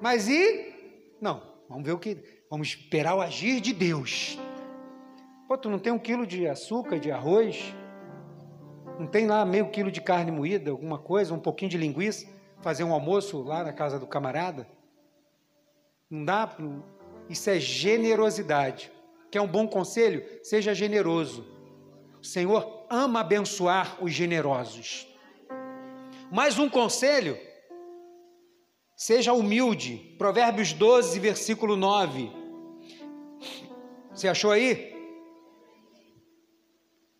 Mas e? Não, vamos ver o que. Vamos esperar o agir de Deus. Pô, tu não tem um quilo de açúcar, de arroz? Não tem lá meio quilo de carne moída, alguma coisa, um pouquinho de linguiça? Fazer um almoço lá na casa do camarada? Não dá? Isso é generosidade. Quer um bom conselho? Seja generoso. O Senhor ama abençoar os generosos. Mais um conselho: seja humilde. Provérbios 12, versículo 9. Você achou aí?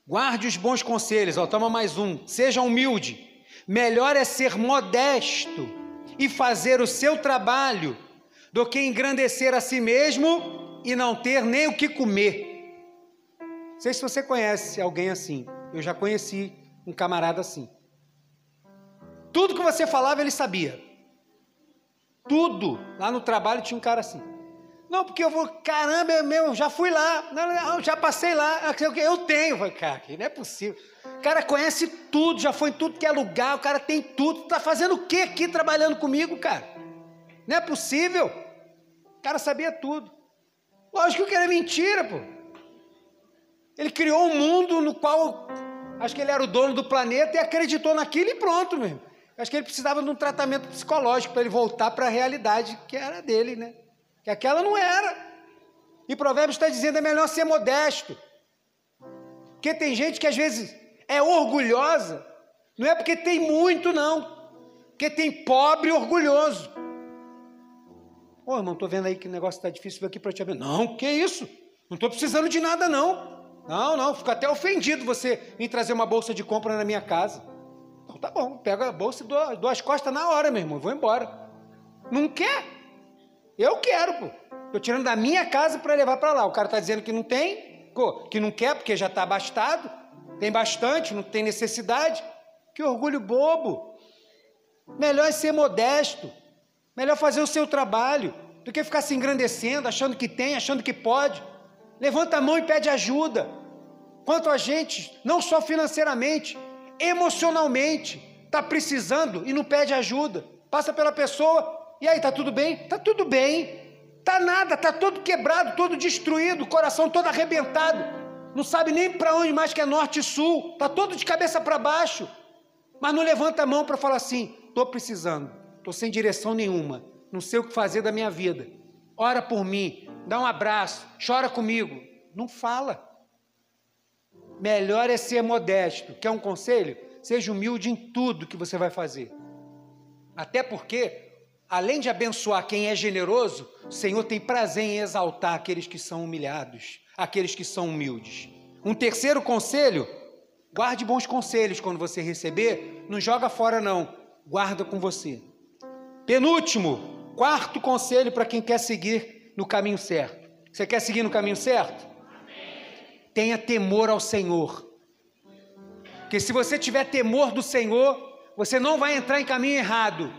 Guarde os bons conselhos, ó, toma mais um. Seja humilde. Melhor é ser modesto e fazer o seu trabalho do que engrandecer a si mesmo e não ter nem o que comer. Não sei se você conhece alguém assim. Eu já conheci um camarada assim. Tudo que você falava, ele sabia. Tudo. Lá no trabalho tinha um cara assim. Não, porque eu vou, caramba, meu, já fui lá, não, já passei lá, eu tenho. Cara, não é possível. O cara conhece tudo, já foi em tudo que é lugar, o cara tem tudo. Tá fazendo o que aqui trabalhando comigo, cara? Não é possível. O cara sabia tudo. Lógico que era mentira, pô. Ele criou um mundo no qual acho que ele era o dono do planeta e acreditou naquilo e pronto, mesmo. Acho que ele precisava de um tratamento psicológico para ele voltar para a realidade que era dele, né? Que aquela não era. E Provérbios está dizendo é melhor ser modesto. Porque tem gente que às vezes é orgulhosa, não é porque tem muito, não. Porque tem pobre orgulhoso. Ô irmão, estou vendo aí que o negócio está difícil aqui para te abrir. Não, que isso? Não estou precisando de nada, não. Não, não, fico até ofendido você vir trazer uma bolsa de compra na minha casa. Então tá bom, pega a bolsa e dou, dou as costas na hora, meu irmão, vou embora. Não quer? Eu quero, pô. Estou tirando da minha casa para levar para lá. O cara está dizendo que não tem, que não quer porque já está abastado, tem bastante, não tem necessidade. Que orgulho bobo. Melhor é ser modesto. Melhor fazer o seu trabalho do que ficar se engrandecendo, achando que tem, achando que pode. Levanta a mão e pede ajuda. Quanto a gente, não só financeiramente, emocionalmente, está precisando e não pede ajuda. Passa pela pessoa, e aí, tá tudo bem? Tá tudo bem. Tá nada, tá todo quebrado, todo destruído, coração todo arrebentado. Não sabe nem para onde mais que é norte e sul. Tá todo de cabeça para baixo. Mas não levanta a mão para falar assim: "Tô precisando. Tô sem direção nenhuma. Não sei o que fazer da minha vida. Ora por mim, dá um abraço, chora comigo". Não fala. Melhor é ser modesto. Quer um conselho? Seja humilde em tudo que você vai fazer. Até porque além de abençoar quem é generoso, o Senhor tem prazer em exaltar aqueles que são humilhados, aqueles que são humildes. Um terceiro conselho: guarde bons conselhos quando você receber, não joga fora, não, guarda com você. Penúltimo, quarto conselho para quem quer seguir no caminho certo. Você quer seguir no caminho certo? Amém. Tenha temor ao Senhor. Porque se você tiver temor do Senhor, você não vai entrar em caminho errado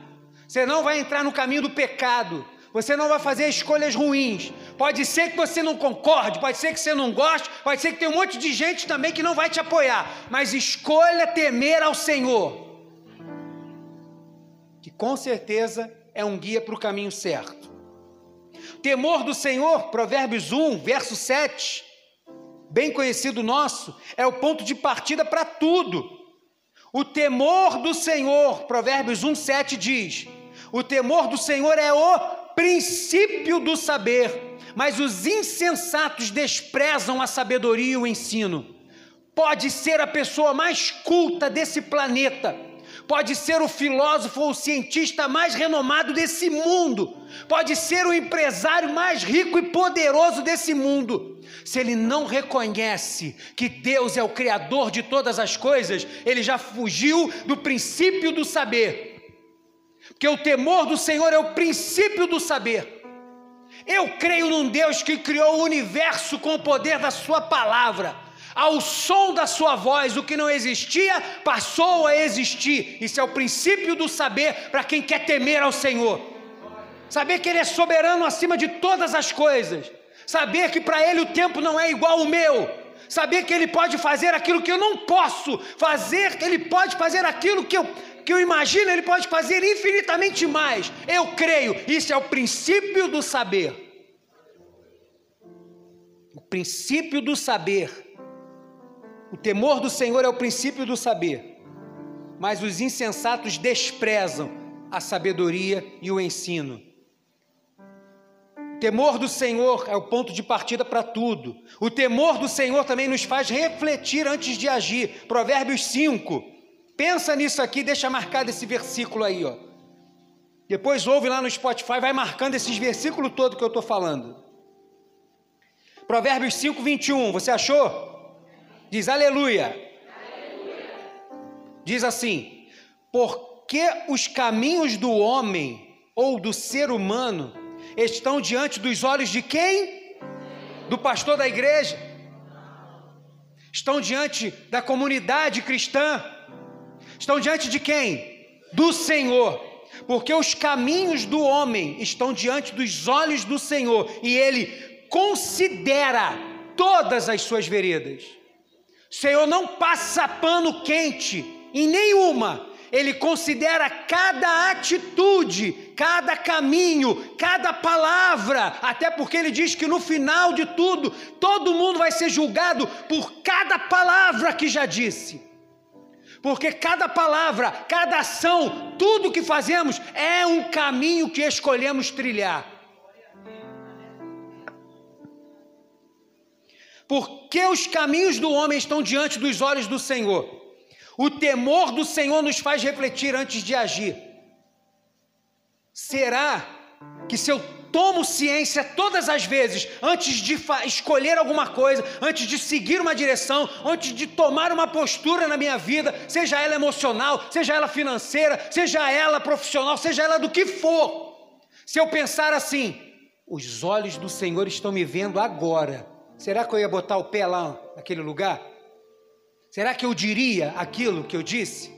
você não vai entrar no caminho do pecado. Você não vai fazer escolhas ruins. Pode ser que você não concorde, pode ser que você não goste, pode ser que tenha um monte de gente também que não vai te apoiar. Mas escolha temer ao Senhor. Que com certeza é um guia para o caminho certo. Temor do Senhor, Provérbios 1, verso 7, bem conhecido nosso, é o ponto de partida para tudo. O temor do Senhor, Provérbios 1, 7 diz: o temor do Senhor é o princípio do saber, mas os insensatos desprezam a sabedoria e o ensino. Pode ser a pessoa mais culta desse planeta, pode ser o filósofo ou o cientista mais renomado desse mundo, pode ser o empresário mais rico e poderoso desse mundo. Se ele não reconhece que Deus é o Criador de todas as coisas, ele já fugiu do princípio do saber porque o temor do Senhor é o princípio do saber. Eu creio num Deus que criou o universo com o poder da Sua palavra. Ao som da Sua voz, o que não existia passou a existir. Isso é o princípio do saber para quem quer temer ao Senhor. Saber que Ele é soberano acima de todas as coisas. Saber que para Ele o tempo não é igual ao meu. Saber que Ele pode fazer aquilo que eu não posso fazer, que Ele pode fazer aquilo que eu que eu imagino, ele pode fazer infinitamente mais. Eu creio, isso é o princípio do saber. O princípio do saber. O temor do Senhor é o princípio do saber. Mas os insensatos desprezam a sabedoria e o ensino. temor do Senhor é o ponto de partida para tudo. O temor do Senhor também nos faz refletir antes de agir. Provérbios 5. Pensa nisso aqui, deixa marcado esse versículo aí, ó. Depois ouve lá no Spotify, vai marcando esses versículos todos que eu estou falando. Provérbios 5, 21, você achou? Diz aleluia. aleluia. Diz assim: Porque os caminhos do homem ou do ser humano estão diante dos olhos de quem? Do pastor da igreja. Estão diante da comunidade cristã. Estão diante de quem? Do Senhor porque os caminhos do homem estão diante dos olhos do Senhor e ele considera todas as suas veredas. Senhor não passa pano quente em nenhuma, ele considera cada atitude, cada caminho, cada palavra, até porque ele diz que no final de tudo, todo mundo vai ser julgado por cada palavra que já disse porque cada palavra, cada ação, tudo que fazemos é um caminho que escolhemos trilhar. Porque os caminhos do homem estão diante dos olhos do Senhor. O temor do Senhor nos faz refletir antes de agir. Será que se eu tomo ciência todas as vezes, antes de escolher alguma coisa, antes de seguir uma direção, antes de tomar uma postura na minha vida, seja ela emocional, seja ela financeira, seja ela profissional, seja ela do que for. Se eu pensar assim, os olhos do Senhor estão me vendo agora, será que eu ia botar o pé lá naquele lugar? Será que eu diria aquilo que eu disse?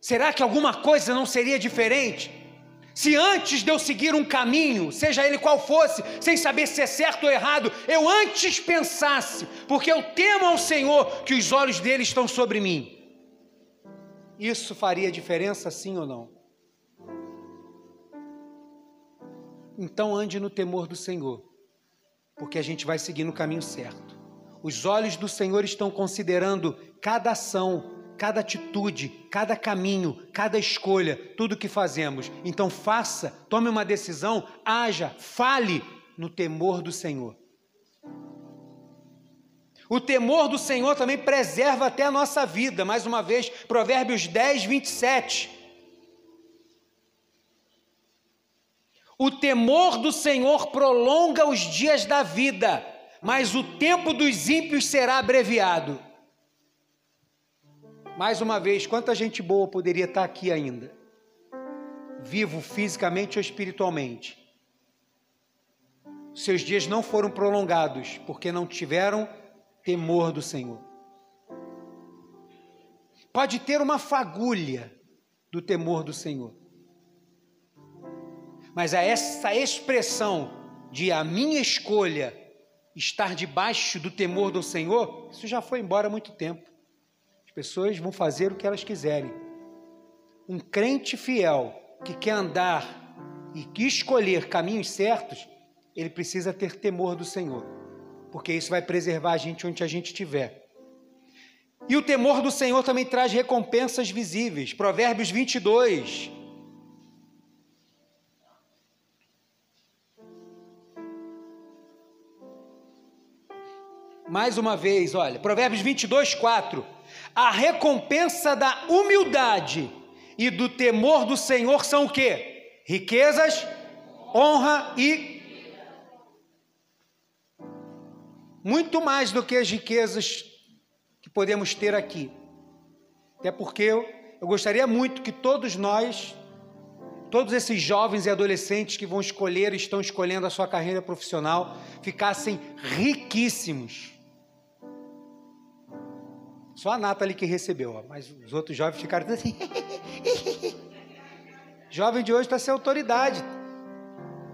Será que alguma coisa não seria diferente? Se antes de eu seguir um caminho, seja ele qual fosse, sem saber se é certo ou errado, eu antes pensasse, porque eu temo ao Senhor que os olhos dele estão sobre mim, isso faria diferença sim ou não? Então ande no temor do Senhor, porque a gente vai seguir no caminho certo. Os olhos do Senhor estão considerando cada ação, cada atitude, cada caminho, cada escolha, tudo que fazemos. Então faça, tome uma decisão, haja, fale no temor do Senhor. O temor do Senhor também preserva até a nossa vida. Mais uma vez, Provérbios 10, 27. O temor do Senhor prolonga os dias da vida, mas o tempo dos ímpios será abreviado. Mais uma vez, quanta gente boa poderia estar aqui ainda, vivo fisicamente ou espiritualmente. Seus dias não foram prolongados porque não tiveram temor do Senhor. Pode ter uma fagulha do temor do Senhor, mas a essa expressão de a minha escolha estar debaixo do temor do Senhor, isso já foi embora há muito tempo pessoas vão fazer o que elas quiserem. Um crente fiel que quer andar e que escolher caminhos certos, ele precisa ter temor do Senhor, porque isso vai preservar a gente onde a gente estiver. E o temor do Senhor também traz recompensas visíveis. Provérbios 22. Mais uma vez, olha, Provérbios 22, 4 a recompensa da humildade e do temor do Senhor são o que? Riquezas, honra e. Muito mais do que as riquezas que podemos ter aqui. Até porque eu, eu gostaria muito que todos nós, todos esses jovens e adolescentes que vão escolher, estão escolhendo a sua carreira profissional, ficassem riquíssimos só a Nathalie que recebeu, ó, mas os outros jovens ficaram assim. Jovem de hoje está sem autoridade.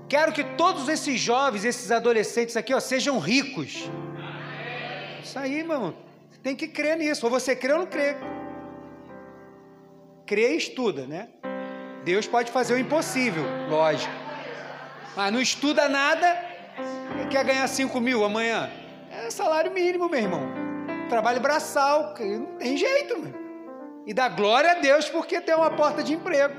Quero que todos esses jovens, esses adolescentes aqui, ó, sejam ricos. Isso aí. Você tem que crer nisso. Ou você crê ou não crê. Crê e estuda, né? Deus pode fazer o impossível, lógico. Mas não estuda nada e quer ganhar 5 mil amanhã. É salário mínimo, meu irmão trabalho braçal, não tem jeito, mano. E dá glória a Deus porque tem uma porta de emprego.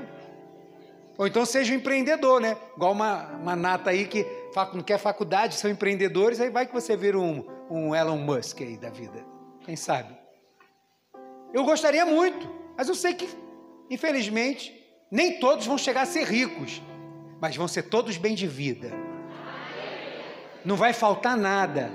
Ou então seja um empreendedor, né? Igual uma, uma nata aí que não quer faculdade, são empreendedores, aí vai que você vira um, um Elon Musk aí da vida. Quem sabe? Eu gostaria muito, mas eu sei que, infelizmente, nem todos vão chegar a ser ricos, mas vão ser todos bem de vida. Não vai faltar nada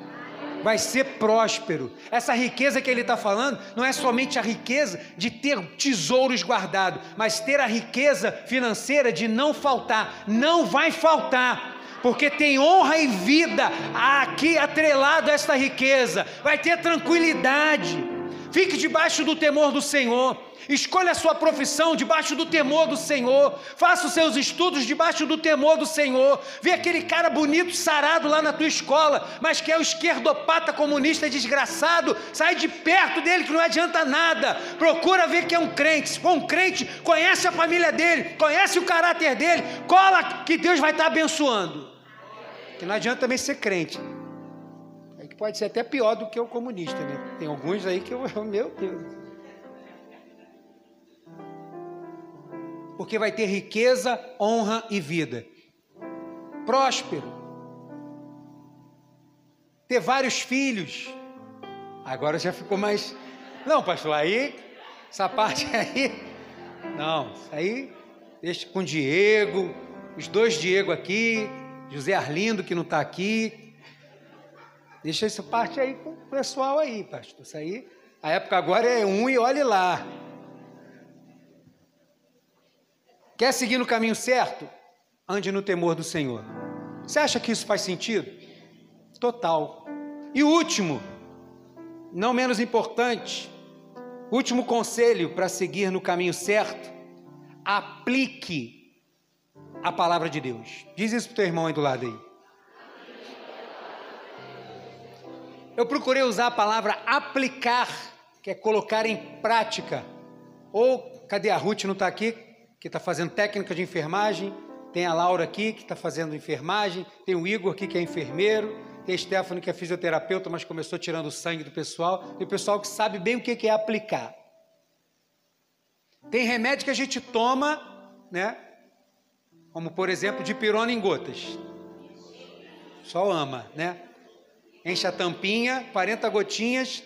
vai ser próspero. Essa riqueza que ele está falando não é somente a riqueza de ter tesouros guardados, mas ter a riqueza financeira de não faltar. Não vai faltar. Porque tem honra e vida aqui atrelado a esta riqueza, vai ter tranquilidade. Fique debaixo do temor do Senhor. Escolha a sua profissão debaixo do temor do Senhor. Faça os seus estudos debaixo do temor do Senhor. Vê aquele cara bonito, sarado lá na tua escola, mas que é o esquerdopata comunista desgraçado. Sai de perto dele que não adianta nada. Procura ver que é um crente. Se for um crente, conhece a família dele, conhece o caráter dele. Cola que Deus vai estar abençoando. Que não adianta também ser crente. Pode ser até pior do que o comunista, né? Tem alguns aí que eu, meu Deus. porque vai ter riqueza, honra e vida. Próspero. Ter vários filhos. Agora já ficou mais. Não, pastor, aí, essa parte aí. Não, aí deixa com Diego, os dois Diego aqui, José Arlindo que não está aqui. Deixa essa parte aí com o pessoal aí, pastor. Isso aí, a época agora é um e olhe lá. Quer seguir no caminho certo? Ande no temor do Senhor. Você acha que isso faz sentido? Total. E último, não menos importante, último conselho para seguir no caminho certo: aplique a palavra de Deus. Diz isso para o teu irmão aí do lado aí. Eu procurei usar a palavra aplicar, que é colocar em prática. Ou, cadê a Ruth? Não está aqui? que está fazendo técnica de enfermagem, tem a Laura aqui, que está fazendo enfermagem, tem o Igor aqui, que é enfermeiro, tem a Stephanie, que é fisioterapeuta, mas começou tirando o sangue do pessoal, tem o pessoal que sabe bem o que é aplicar. Tem remédio que a gente toma, né? Como, por exemplo, de pirona em gotas. Só ama, né? Enche a tampinha, 40 gotinhas,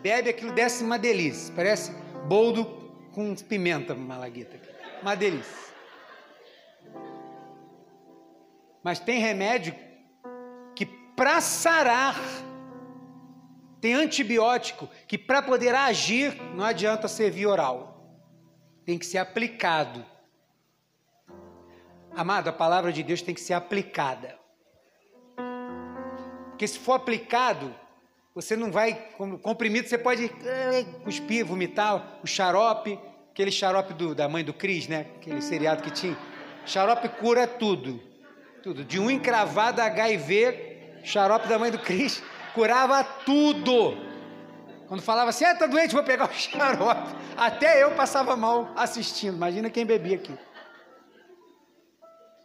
bebe aquilo, desce uma delícia. Parece boldo com pimenta, malaguita uma delícia. Mas tem remédio que para sarar, tem antibiótico que para poder agir não adianta ser via oral, tem que ser aplicado. Amado, a palavra de Deus tem que ser aplicada. Porque se for aplicado, você não vai, como comprimido, você pode eh, cuspir, vomitar, o xarope, aquele xarope do, da mãe do Cris, né? Aquele seriado que tinha. Xarope cura tudo. Tudo. De um encravado HIV, xarope da mãe do Cris curava tudo. Quando falava assim, ah, tá doente, vou pegar o xarope. Até eu passava mal assistindo. Imagina quem bebia aqui.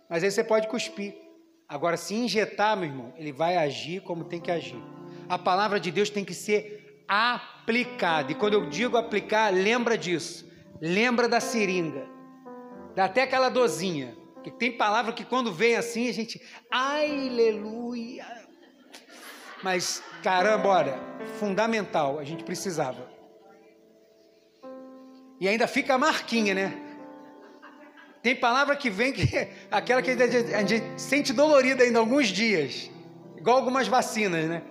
Mas aí você pode cuspir. Agora, se injetar, meu irmão, ele vai agir como tem que agir. A palavra de Deus tem que ser aplicada. E quando eu digo aplicar, lembra disso. Lembra da seringa. Dá até aquela dozinha. Que tem palavra que quando vem assim a gente, ai, aleluia. Mas caramba, olha, fundamental, a gente precisava. E ainda fica a marquinha, né? Tem palavra que vem que aquela que a gente sente dolorida ainda alguns dias. Igual algumas vacinas, né?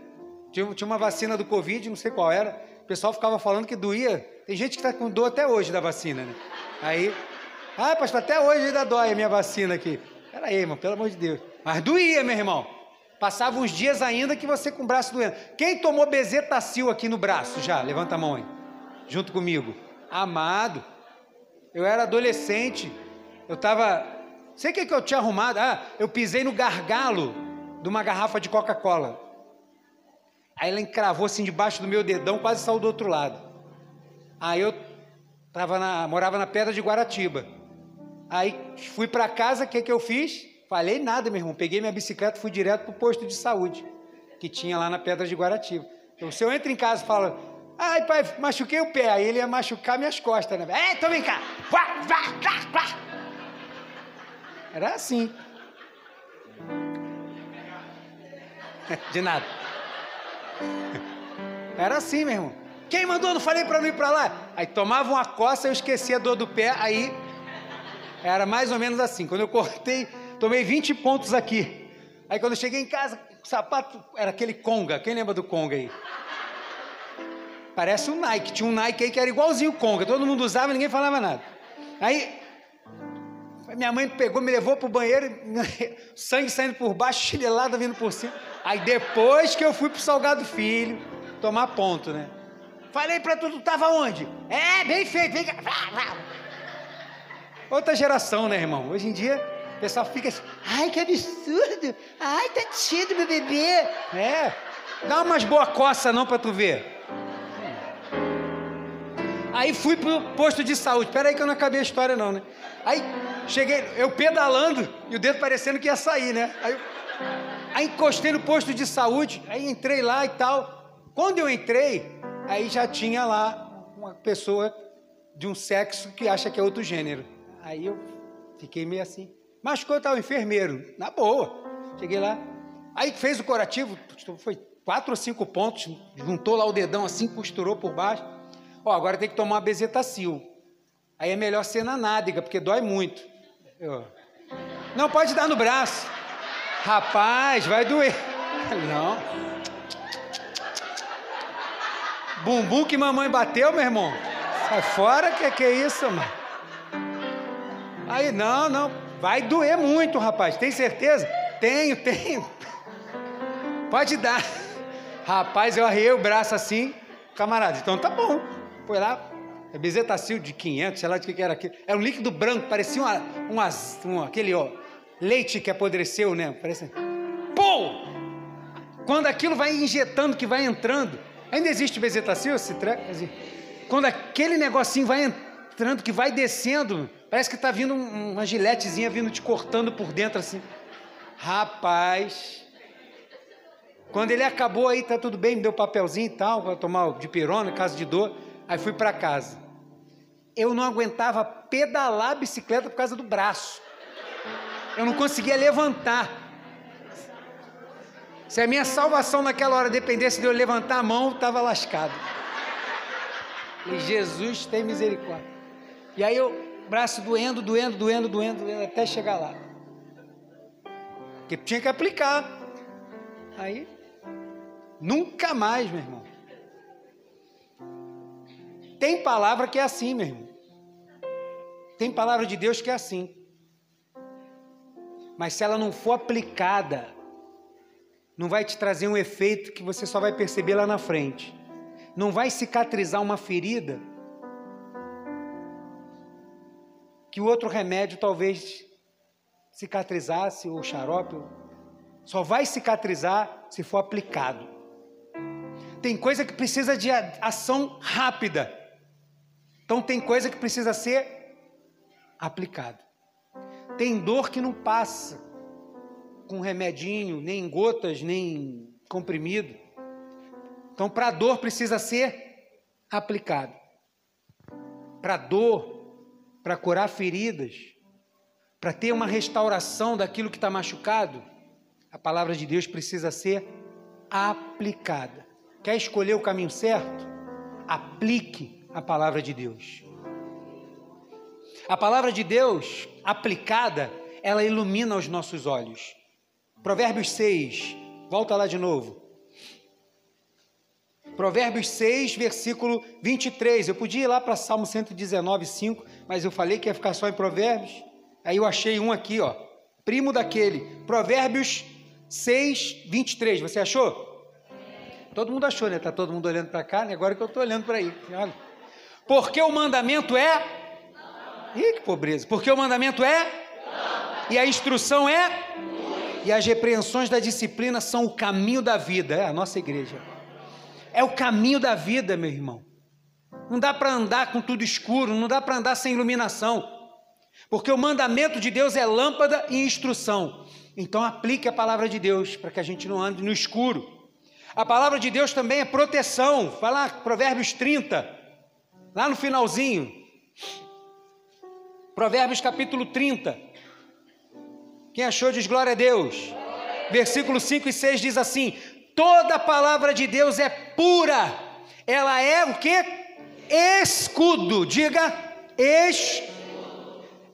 Tinha, tinha uma vacina do Covid, não sei qual era. O pessoal ficava falando que doía tem gente que está com dor até hoje da vacina, né? Aí, ah, pastor, até hoje ainda dói a minha vacina aqui. Peraí, irmão, pelo amor de Deus. Mas doía, meu irmão. Passava uns dias ainda que você com o braço doendo. Quem tomou bezetacil aqui no braço já? Levanta a mão aí. Junto comigo. Amado, eu era adolescente. Eu estava. Sei o que, que eu tinha arrumado. Ah, eu pisei no gargalo de uma garrafa de Coca-Cola. Aí ela encravou assim debaixo do meu dedão, quase saiu do outro lado. Aí eu tava na, morava na Pedra de Guaratiba. Aí fui para casa, o que, que eu fiz? Falei nada, meu irmão. Peguei minha bicicleta e fui direto para o posto de saúde que tinha lá na Pedra de Guaratiba. Então, se eu entro em casa e falo, ai pai, machuquei o pé, aí ele ia machucar minhas costas, né? É, então vem cá. Vá, vá, vá, vá. Era assim. De nada. Era assim, meu irmão. Quem mandou? Não falei para não ir para lá. Aí tomava uma coça, eu esquecia a dor do pé, aí era mais ou menos assim. Quando eu cortei, tomei 20 pontos aqui. Aí quando eu cheguei em casa, o sapato era aquele Conga. Quem lembra do Conga aí? Parece um Nike. Tinha um Nike aí que era igualzinho o Conga. Todo mundo usava ninguém falava nada. Aí minha mãe pegou, me levou pro banheiro, sangue saindo por baixo, chinelada vindo por cima. Aí depois que eu fui pro Salgado Filho, tomar ponto, né? Falei pra tu, tu tava onde? É, bem feito, vem cá. Outra geração, né, irmão? Hoje em dia, o pessoal fica assim, ai, que absurdo. Ai, tá tido meu bebê. É, dá umas boas coças não pra tu ver. Aí fui pro posto de saúde. Espera aí que eu não acabei a história não, né? Aí cheguei, eu pedalando e o dedo parecendo que ia sair, né? Aí, aí encostei no posto de saúde, aí entrei lá e tal. Quando eu entrei, aí já tinha lá uma pessoa de um sexo que acha que é outro gênero. Aí eu fiquei meio assim. Machucou, tal, enfermeiro. Na boa. Cheguei lá. Aí fez o curativo, foi quatro ou cinco pontos, juntou lá o dedão assim, costurou por baixo. Ó, agora tem que tomar bezetacil. Aí é melhor ser na nádega, porque dói muito. Eu, não pode dar no braço. Rapaz, vai doer. Não. Bumbum que mamãe bateu, meu irmão. Sai fora, que que é isso, mano? Aí, não, não. Vai doer muito, rapaz. Tem certeza? Tenho, tenho. Pode dar. Rapaz, eu arrei o braço assim. Camarada, então tá bom. Foi lá, é bezetacil de 500, sei lá de que, era aquilo. Era um líquido branco, parecia uma, uma, um, aquele ó, leite que apodreceu, né? Parece. Pô! Quando aquilo vai injetando, que vai entrando. Ainda existe bezetacil, esse treco? Quando aquele negocinho vai entrando, que vai descendo, parece que está vindo uma giletezinha vindo te cortando por dentro assim. Rapaz. Quando ele acabou aí, tá tudo bem, me deu papelzinho e tal, para tomar de pirona, caso de dor. Aí fui para casa. Eu não aguentava pedalar a bicicleta por causa do braço. Eu não conseguia levantar. Se a minha salvação naquela hora dependesse de eu levantar a mão, estava lascado. E Jesus tem misericórdia. E aí eu, braço doendo, doendo, doendo, doendo, doendo, até chegar lá. Porque tinha que aplicar. Aí, nunca mais, meu irmão. Tem palavra que é assim, meu irmão. Tem palavra de Deus que é assim. Mas se ela não for aplicada, não vai te trazer um efeito que você só vai perceber lá na frente. Não vai cicatrizar uma ferida que o outro remédio talvez cicatrizasse, ou xarope, só vai cicatrizar se for aplicado. Tem coisa que precisa de ação rápida. Então tem coisa que precisa ser aplicada. Tem dor que não passa com remedinho, nem gotas, nem comprimido. Então para dor precisa ser aplicado. Para dor, para curar feridas, para ter uma restauração daquilo que está machucado, a palavra de Deus precisa ser aplicada. Quer escolher o caminho certo? Aplique a palavra de Deus. A palavra de Deus aplicada, ela ilumina os nossos olhos. Provérbios 6, volta lá de novo. Provérbios 6, versículo 23. Eu podia ir lá para Salmo 119, 5, mas eu falei que ia ficar só em Provérbios. Aí eu achei um aqui, ó. Primo daquele. Provérbios 6, 23. Você achou? Todo mundo achou, né? Tá todo mundo olhando para cá, né? Agora que eu estou olhando para aí. Olha. Porque o mandamento é. Ih, que pobreza. Porque o mandamento é. E a instrução é. E as repreensões da disciplina são o caminho da vida. É a nossa igreja. É o caminho da vida, meu irmão. Não dá para andar com tudo escuro, não dá para andar sem iluminação. Porque o mandamento de Deus é lâmpada e instrução. Então aplique a palavra de Deus para que a gente não ande no escuro. A palavra de Deus também é proteção. Vai lá, Provérbios 30 lá no finalzinho. Provérbios capítulo 30. Quem achou diz glória a Deus. Versículo 5 e 6 diz assim: Toda palavra de Deus é pura. Ela é o que? Escudo. Diga escudo.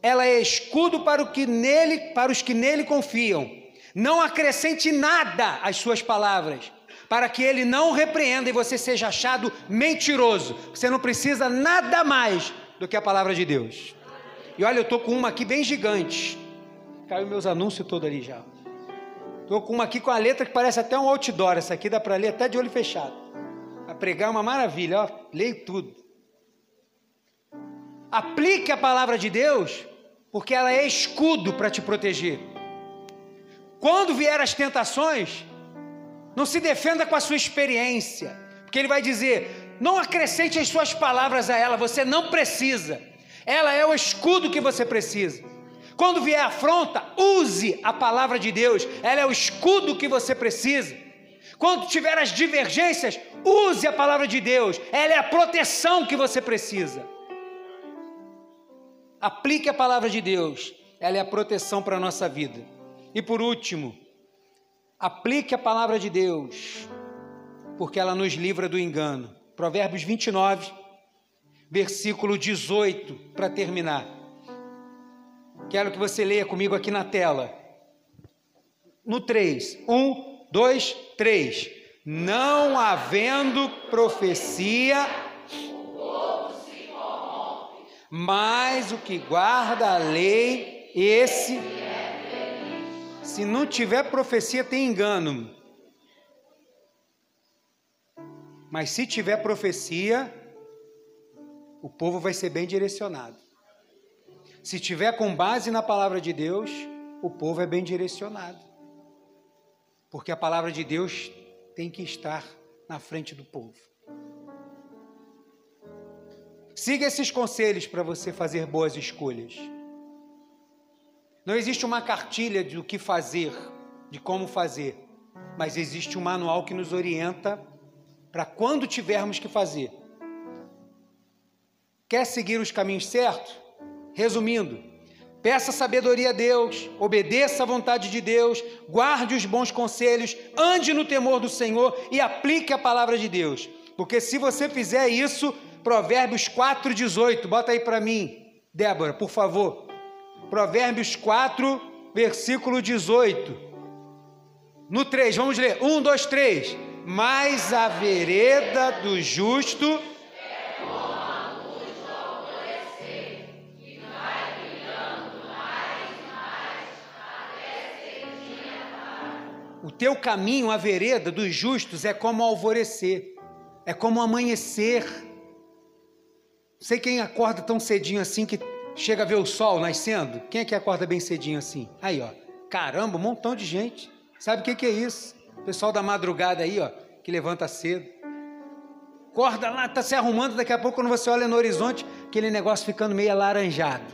Ela é escudo para o que nele, para os que nele confiam. Não acrescente nada às suas palavras, para que ele não repreenda e você seja achado mentiroso. Você não precisa nada mais do que a palavra de Deus. E olha, eu estou com uma aqui bem gigante. Caiu meus anúncios todos ali já. Estou com uma aqui com a letra que parece até um outdoor. Essa aqui dá para ler até de olho fechado. A pregar é uma maravilha, ó. Leio tudo. Aplique a palavra de Deus, porque ela é escudo para te proteger. Quando vier as tentações, não se defenda com a sua experiência, porque ele vai dizer: não acrescente as suas palavras a ela, você não precisa. Ela é o escudo que você precisa. Quando vier afronta, use a palavra de Deus, ela é o escudo que você precisa. Quando tiver as divergências, use a palavra de Deus, ela é a proteção que você precisa. Aplique a palavra de Deus, ela é a proteção para a nossa vida. E por último, aplique a palavra de Deus, porque ela nos livra do engano. Provérbios 29, versículo 18, para terminar. Quero que você leia comigo aqui na tela. No 3. 1, 2, 3. Não havendo profecia, mas o que guarda a lei, esse se não tiver profecia, tem engano. Mas se tiver profecia, o povo vai ser bem direcionado. Se tiver com base na palavra de Deus, o povo é bem direcionado. Porque a palavra de Deus tem que estar na frente do povo. Siga esses conselhos para você fazer boas escolhas. Não existe uma cartilha do que fazer, de como fazer, mas existe um manual que nos orienta para quando tivermos que fazer. Quer seguir os caminhos certos? Resumindo, peça sabedoria a Deus, obedeça à vontade de Deus, guarde os bons conselhos, ande no temor do Senhor e aplique a palavra de Deus. Porque se você fizer isso, Provérbios 4,18, bota aí para mim, Débora, por favor. Provérbios 4, versículo 18. No 3, vamos ler. 1, 2, 3. Mas a vereda do justo. O teu caminho, a vereda dos justos, é como alvorecer, é como amanhecer. Sei quem acorda tão cedinho assim que Chega a ver o sol nascendo? Quem é que acorda bem cedinho assim? Aí, ó. Caramba, um montão de gente. Sabe o que, que é isso? O pessoal da madrugada aí, ó, que levanta cedo. Acorda lá, tá se arrumando, daqui a pouco, quando você olha no horizonte, aquele negócio ficando meio alaranjado.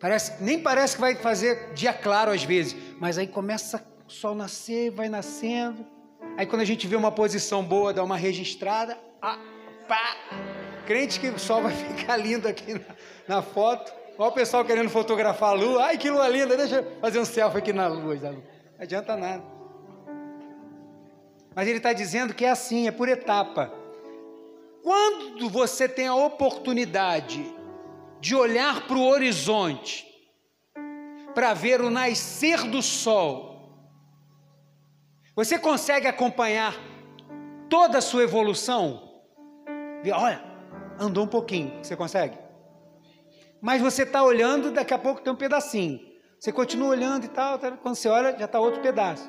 Parece, nem parece que vai fazer dia claro às vezes, mas aí começa o sol nascer, vai nascendo. Aí quando a gente vê uma posição boa, dá uma registrada, ah, pá, crente que o sol vai ficar lindo aqui na, na foto. Olha o pessoal querendo fotografar a lua. Ai, que lua linda, deixa eu fazer um selfie aqui na luz lua. Não adianta nada. Mas ele está dizendo que é assim, é por etapa. Quando você tem a oportunidade de olhar para o horizonte, para ver o nascer do sol, você consegue acompanhar toda a sua evolução? Olha, andou um pouquinho, você consegue? Mas você está olhando, daqui a pouco tem um pedacinho. Você continua olhando e tal, quando você olha, já está outro pedaço.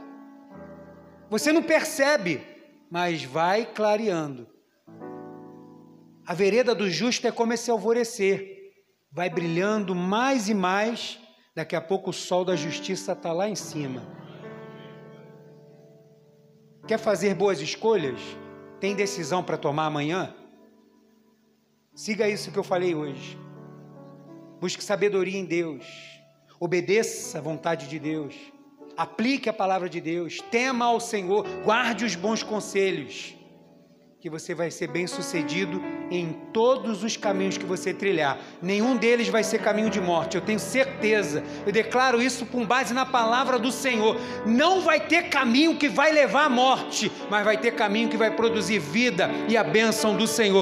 Você não percebe, mas vai clareando. A vereda do justo é como esse alvorecer. Vai brilhando mais e mais, daqui a pouco o sol da justiça está lá em cima. Quer fazer boas escolhas? Tem decisão para tomar amanhã? Siga isso que eu falei hoje. Busque sabedoria em Deus. Obedeça a vontade de Deus. Aplique a palavra de Deus. Tema ao Senhor. Guarde os bons conselhos. que você vai ser bem sucedido em todos os caminhos que você trilhar. Nenhum deles vai ser caminho de morte, eu tenho certeza. Eu declaro isso com base na palavra do Senhor. Não vai ter caminho que vai levar à morte, mas vai ter caminho que vai produzir vida e a bênção do Senhor.